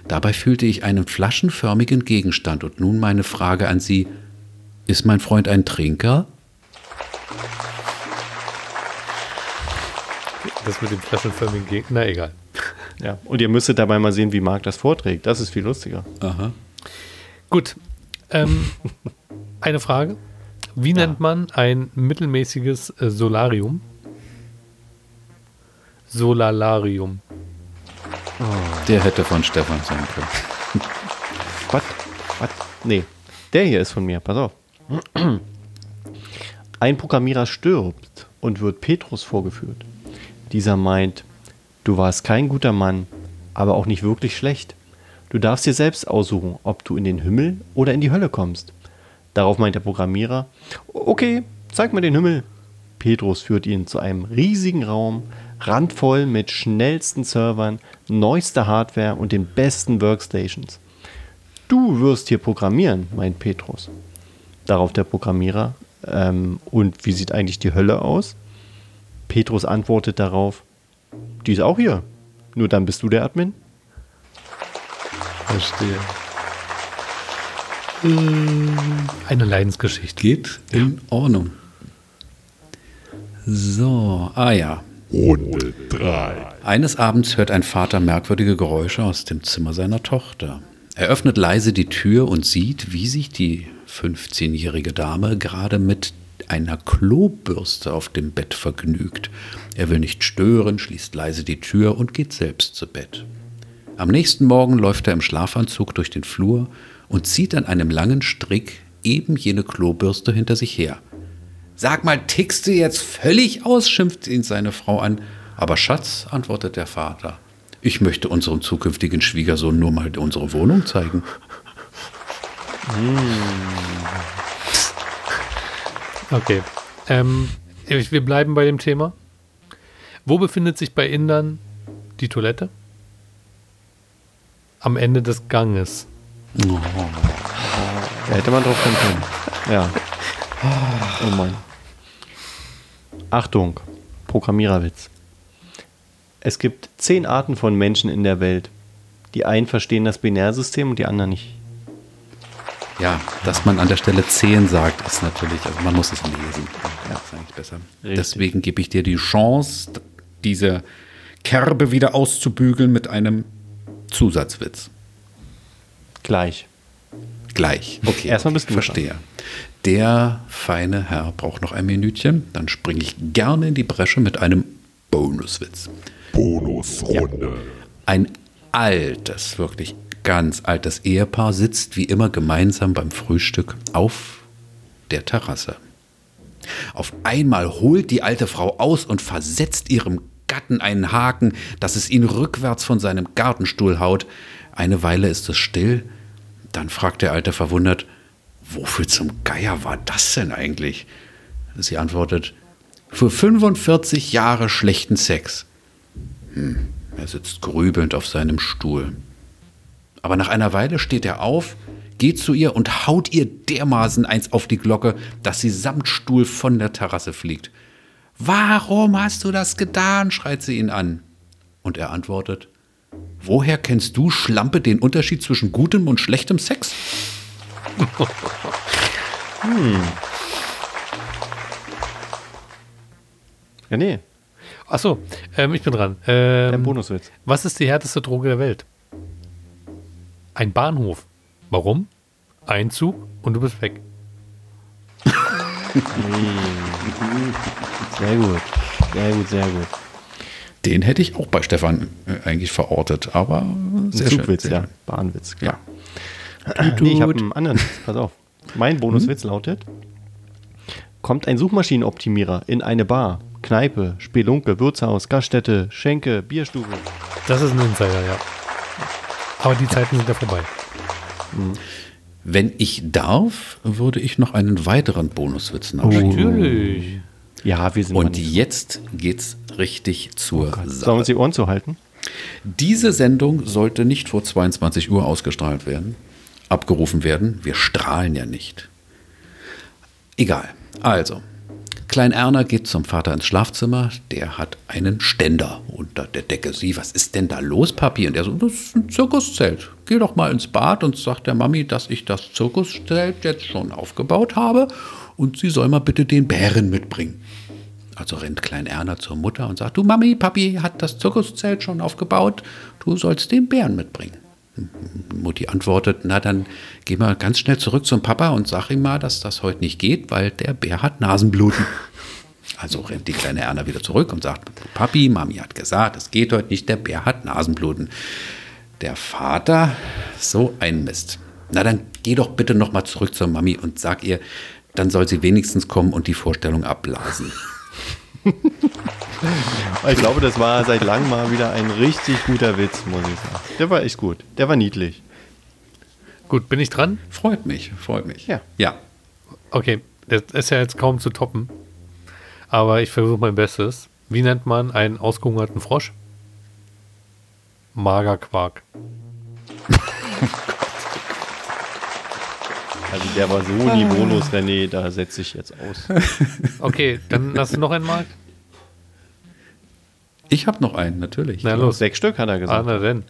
Dabei fühlte ich einen flaschenförmigen Gegenstand und nun meine Frage an Sie. Ist mein Freund ein Trinker? Das mit dem flaschenförmigen Gegner, na egal. <laughs> Ja, und ihr müsstet dabei mal sehen, wie Marc das vorträgt. Das ist viel lustiger. Aha. Gut. Ähm, eine Frage. Wie nennt man ein mittelmäßiges äh, Solarium? Solalarium. Der hätte von Stefan sein können. <laughs> Was? Was? Nee, der hier ist von mir. Pass auf. Ein Programmierer stirbt und wird Petrus vorgeführt. Dieser meint, du warst kein guter Mann, aber auch nicht wirklich schlecht. Du darfst dir selbst aussuchen, ob du in den Himmel oder in die Hölle kommst. Darauf meint der Programmierer, okay, zeig mir den Himmel. Petrus führt ihn zu einem riesigen Raum, randvoll mit schnellsten Servern, neuester Hardware und den besten Workstations. Du wirst hier programmieren, meint Petrus. Darauf der Programmierer, ähm, und wie sieht eigentlich die Hölle aus? Petrus antwortet darauf, die ist auch hier. Nur dann bist du der Admin. Verstehe. Eine Leidensgeschichte. Geht in Ordnung. So, ah ja. Runde 3. Eines Abends hört ein Vater merkwürdige Geräusche aus dem Zimmer seiner Tochter. Er öffnet leise die Tür und sieht, wie sich die 15-jährige Dame gerade mit einer Klobürste auf dem Bett vergnügt. Er will nicht stören, schließt leise die Tür und geht selbst zu Bett. Am nächsten Morgen läuft er im Schlafanzug durch den Flur und zieht an einem langen Strick eben jene Klobürste hinter sich her. Sag mal, tickst du jetzt völlig aus? schimpft ihn seine Frau an. Aber Schatz, antwortet der Vater, ich möchte unserem zukünftigen Schwiegersohn nur mal unsere Wohnung zeigen. Okay. Ähm, wir bleiben bei dem Thema. Wo befindet sich bei Indern die Toilette? Am Ende des Ganges. Da hätte man drauf kommen können. Ja. Oh Mann. Achtung, Programmiererwitz. Es gibt zehn Arten von Menschen in der Welt. Die einen verstehen das Binärsystem und die anderen nicht. Ja, dass man an der Stelle 10 sagt, ist natürlich, also man muss es lesen. Ja, ist eigentlich besser. Richtig. Deswegen gebe ich dir die Chance, diese Kerbe wieder auszubügeln mit einem Zusatzwitz. Gleich. Gleich. Okay. Erstmal bist du Verstehe. Der feine Herr braucht noch ein Minütchen. Dann springe ich gerne in die Bresche mit einem Bonuswitz. Bonusrunde. Ein altes, wirklich ganz altes Ehepaar sitzt wie immer gemeinsam beim Frühstück auf der Terrasse. Auf einmal holt die alte Frau aus und versetzt ihrem Gatten einen Haken, dass es ihn rückwärts von seinem Gartenstuhl haut. Eine Weile ist es still. Dann fragt der Alte verwundert, wofür zum Geier war das denn eigentlich? Sie antwortet, für 45 Jahre schlechten Sex. Hm, er sitzt grübelnd auf seinem Stuhl. Aber nach einer Weile steht er auf, geht zu ihr und haut ihr dermaßen eins auf die Glocke, dass sie samt Stuhl von der Terrasse fliegt. Warum hast du das getan? schreit sie ihn an. Und er antwortet, Woher kennst du, Schlampe, den Unterschied zwischen gutem und schlechtem Sex? Ja, nee, Achso, ähm, ich bin dran. Ähm, der Bonuswitz. Was ist die härteste Droge der Welt? Ein Bahnhof. Warum? Einzug und du bist weg. <laughs> Sehr gut. Sehr gut, sehr gut. Den hätte ich auch bei Stefan äh, eigentlich verortet, aber sehr Ein schön, Zugwitz, sehr ja. Bahnwitz, klar. Ja. Nee, ich habe einen anderen. Pass auf. Mein Bonuswitz lautet: Kommt ein Suchmaschinenoptimierer in eine Bar, Kneipe, Spelunke, Wirtshaus, Gaststätte, Schenke, Bierstube. Das ist ein Insider, ja. Aber die Zeiten sind ja vorbei. Wenn ich darf, würde ich noch einen weiteren Bonuswitz nachschieben. Natürlich. Ja, wir sind Und jetzt geht's richtig zur Sollen wir Sache. uns die Ohren zuhalten? Diese Sendung sollte nicht vor 22 Uhr ausgestrahlt werden, abgerufen werden. Wir strahlen ja nicht. Egal. Also, Klein Erna geht zum Vater ins Schlafzimmer. Der hat einen Ständer unter der Decke. Sie, was ist denn da los, Papi? Und er so, das ist ein Zirkuszelt. Geh doch mal ins Bad und sag der Mami, dass ich das Zirkuszelt jetzt schon aufgebaut habe und sie soll mal bitte den Bären mitbringen. Also rennt Klein Erna zur Mutter und sagt, du Mami, Papi hat das Zirkuszelt schon aufgebaut, du sollst den Bären mitbringen. Mutti antwortet, na dann geh mal ganz schnell zurück zum Papa und sag ihm mal, dass das heute nicht geht, weil der Bär hat Nasenbluten. Also rennt die kleine Erna wieder zurück und sagt, Papi, Mami hat gesagt, es geht heute nicht, der Bär hat Nasenbluten. Der Vater, so ein Mist. Na dann geh doch bitte noch mal zurück zur Mami und sag ihr, dann soll sie wenigstens kommen und die Vorstellung abblasen. Ich glaube, das war seit langem mal wieder ein richtig guter Witz, muss ich sagen. Der war echt gut. Der war niedlich. Gut, bin ich dran? Freut mich, freut mich. Ja. Ja. Okay, das ist ja jetzt kaum zu toppen. Aber ich versuche mein Bestes. Wie nennt man einen ausgehungerten Frosch? Magerquark. <laughs> Also der war so niveaulos, René, da setze ich jetzt aus. <laughs> Okay, dann hast du noch einen Mark? Ich habe noch einen, natürlich. Na los. Sechs Stück hat er Ah, gesagt. na denn.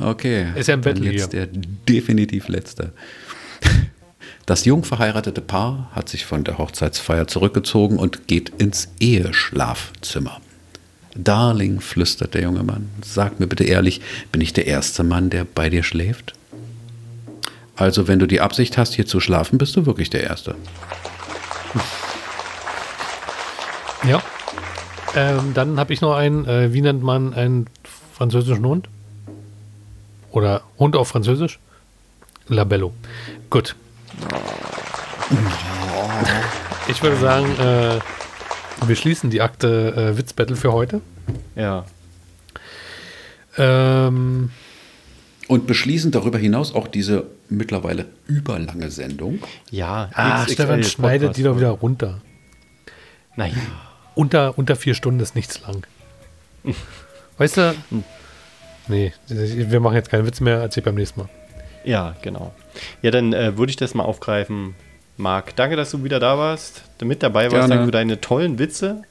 Okay. Ist ja ein Dann Battle jetzt der definitiv letzte. Das jung verheiratete Paar hat sich von der Hochzeitsfeier zurückgezogen und geht ins Eheschlafzimmer. Darling, flüstert der junge Mann, sag mir bitte ehrlich, bin ich der erste Mann, der bei dir schläft? Also, wenn du die Absicht hast, hier zu schlafen, bist du wirklich der Erste. Ja. Ähm, dann habe ich noch einen. Äh, wie nennt man einen französischen Hund? Oder Hund auf Französisch? Labello. Gut. Ich würde sagen, äh, wir schließen die Akte äh, Witzbattle für heute. Ja. Ähm, Und beschließen darüber hinaus auch diese mittlerweile überlange Sendung. Ja. ah, XXL Stefan schneidet die doch Podcast. wieder runter. Naja. Unter, unter vier Stunden ist nichts lang. Weißt du? Nee, wir machen jetzt keinen Witz mehr, erzähl beim nächsten Mal. Ja, genau. Ja, dann äh, würde ich das mal aufgreifen. Marc, danke, dass du wieder da warst, mit dabei warst. Gerne. Danke für deine tollen Witze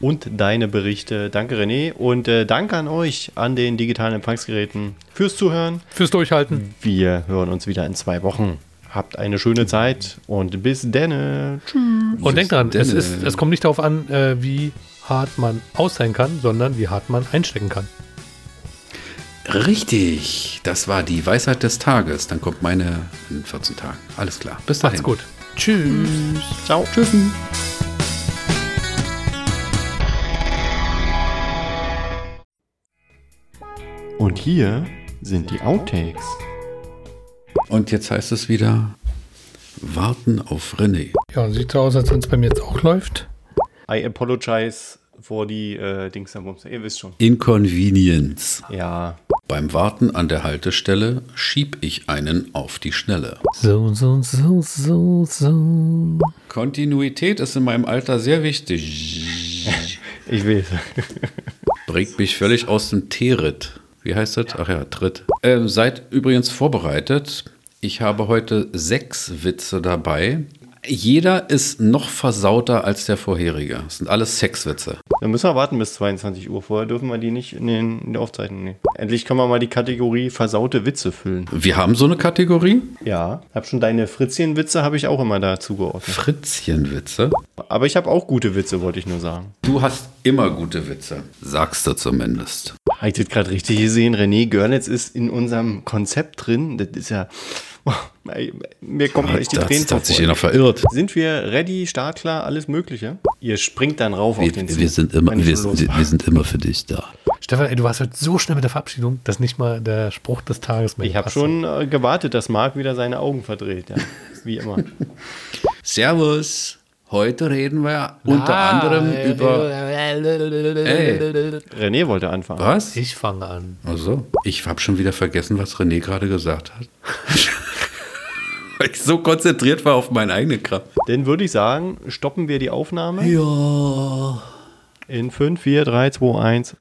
und deine Berichte. Danke, René. Und äh, danke an euch, an den digitalen Empfangsgeräten, fürs Zuhören. Fürs Durchhalten. Wir hören uns wieder in zwei Wochen. Habt eine schöne Zeit und bis denne. Tschüss. Und denk dran, es, ist, es kommt nicht darauf an, äh, wie hart man austeilen kann, sondern wie hart man einstecken kann. Richtig, das war die Weisheit des Tages. Dann kommt meine in 14 Tagen. Alles klar. Bis dahin. Macht's gut. Tschüss. Ciao. Tschüss. Und hier sind die Outtakes. Und jetzt heißt es wieder warten auf René. Ja, sieht so aus, als wenn es bei mir jetzt auch läuft. I apologize for die äh, Dings da Bums. Ihr wisst schon. Inconvenience. Ja. Beim Warten an der Haltestelle schieb ich einen auf die Schnelle. So, so, so, so, so. Kontinuität ist in meinem Alter sehr wichtig. <laughs> Ich weiß. Bringt mich völlig aus dem T-Ritt. Wie heißt das? Ach ja, Tritt. Ähm, seid übrigens vorbereitet. Ich habe heute sechs Witze dabei. Jeder ist noch versauter als der vorherige. Das sind alles Sexwitze. Dann müssen wir warten bis 22 Uhr. Vorher dürfen wir die nicht in, den, in der Aufzeichnung nehmen. Endlich können wir mal die Kategorie versaute Witze füllen. Wir haben so eine Kategorie. Ja. Hab schon deine Fritzchen-Witze habe ich auch immer da zugeordnet. Fritzchenwitze. Aber ich habe auch gute Witze, wollte ich nur sagen. Du hast immer gute Witze. Sagst du zumindest. Habe ich das gerade richtig gesehen? René Görlitz ist in unserem Konzept drin. Das ist ja. Mir kommen gleich die Tränen das hat sich hier noch verirrt. Sind wir ready, startklar, alles Mögliche? Ihr springt dann rauf auf Wir, den Zug. wir, sind immer, wir, wir sind immer für dich da. Stefan, ey, du warst heute so schnell mit der Verabschiedung, dass nicht mal der Spruch des Tages mehr Ich habe schon äh, gewartet, dass Marc wieder seine Augen verdreht. Ja. <laughs> Wie immer. Servus. Heute reden wir unter anderem über. Ey, René wollte anfangen. was? Ich fange an. Also, ich habe schon wieder vergessen, was René gerade gesagt hat. <laughs> <laughs> Weil ich so konzentriert war auf meinen eigenen Kram. Dann würde ich sagen, stoppen wir die Aufnahme Ja. in 5, 4, 3, 2, 1.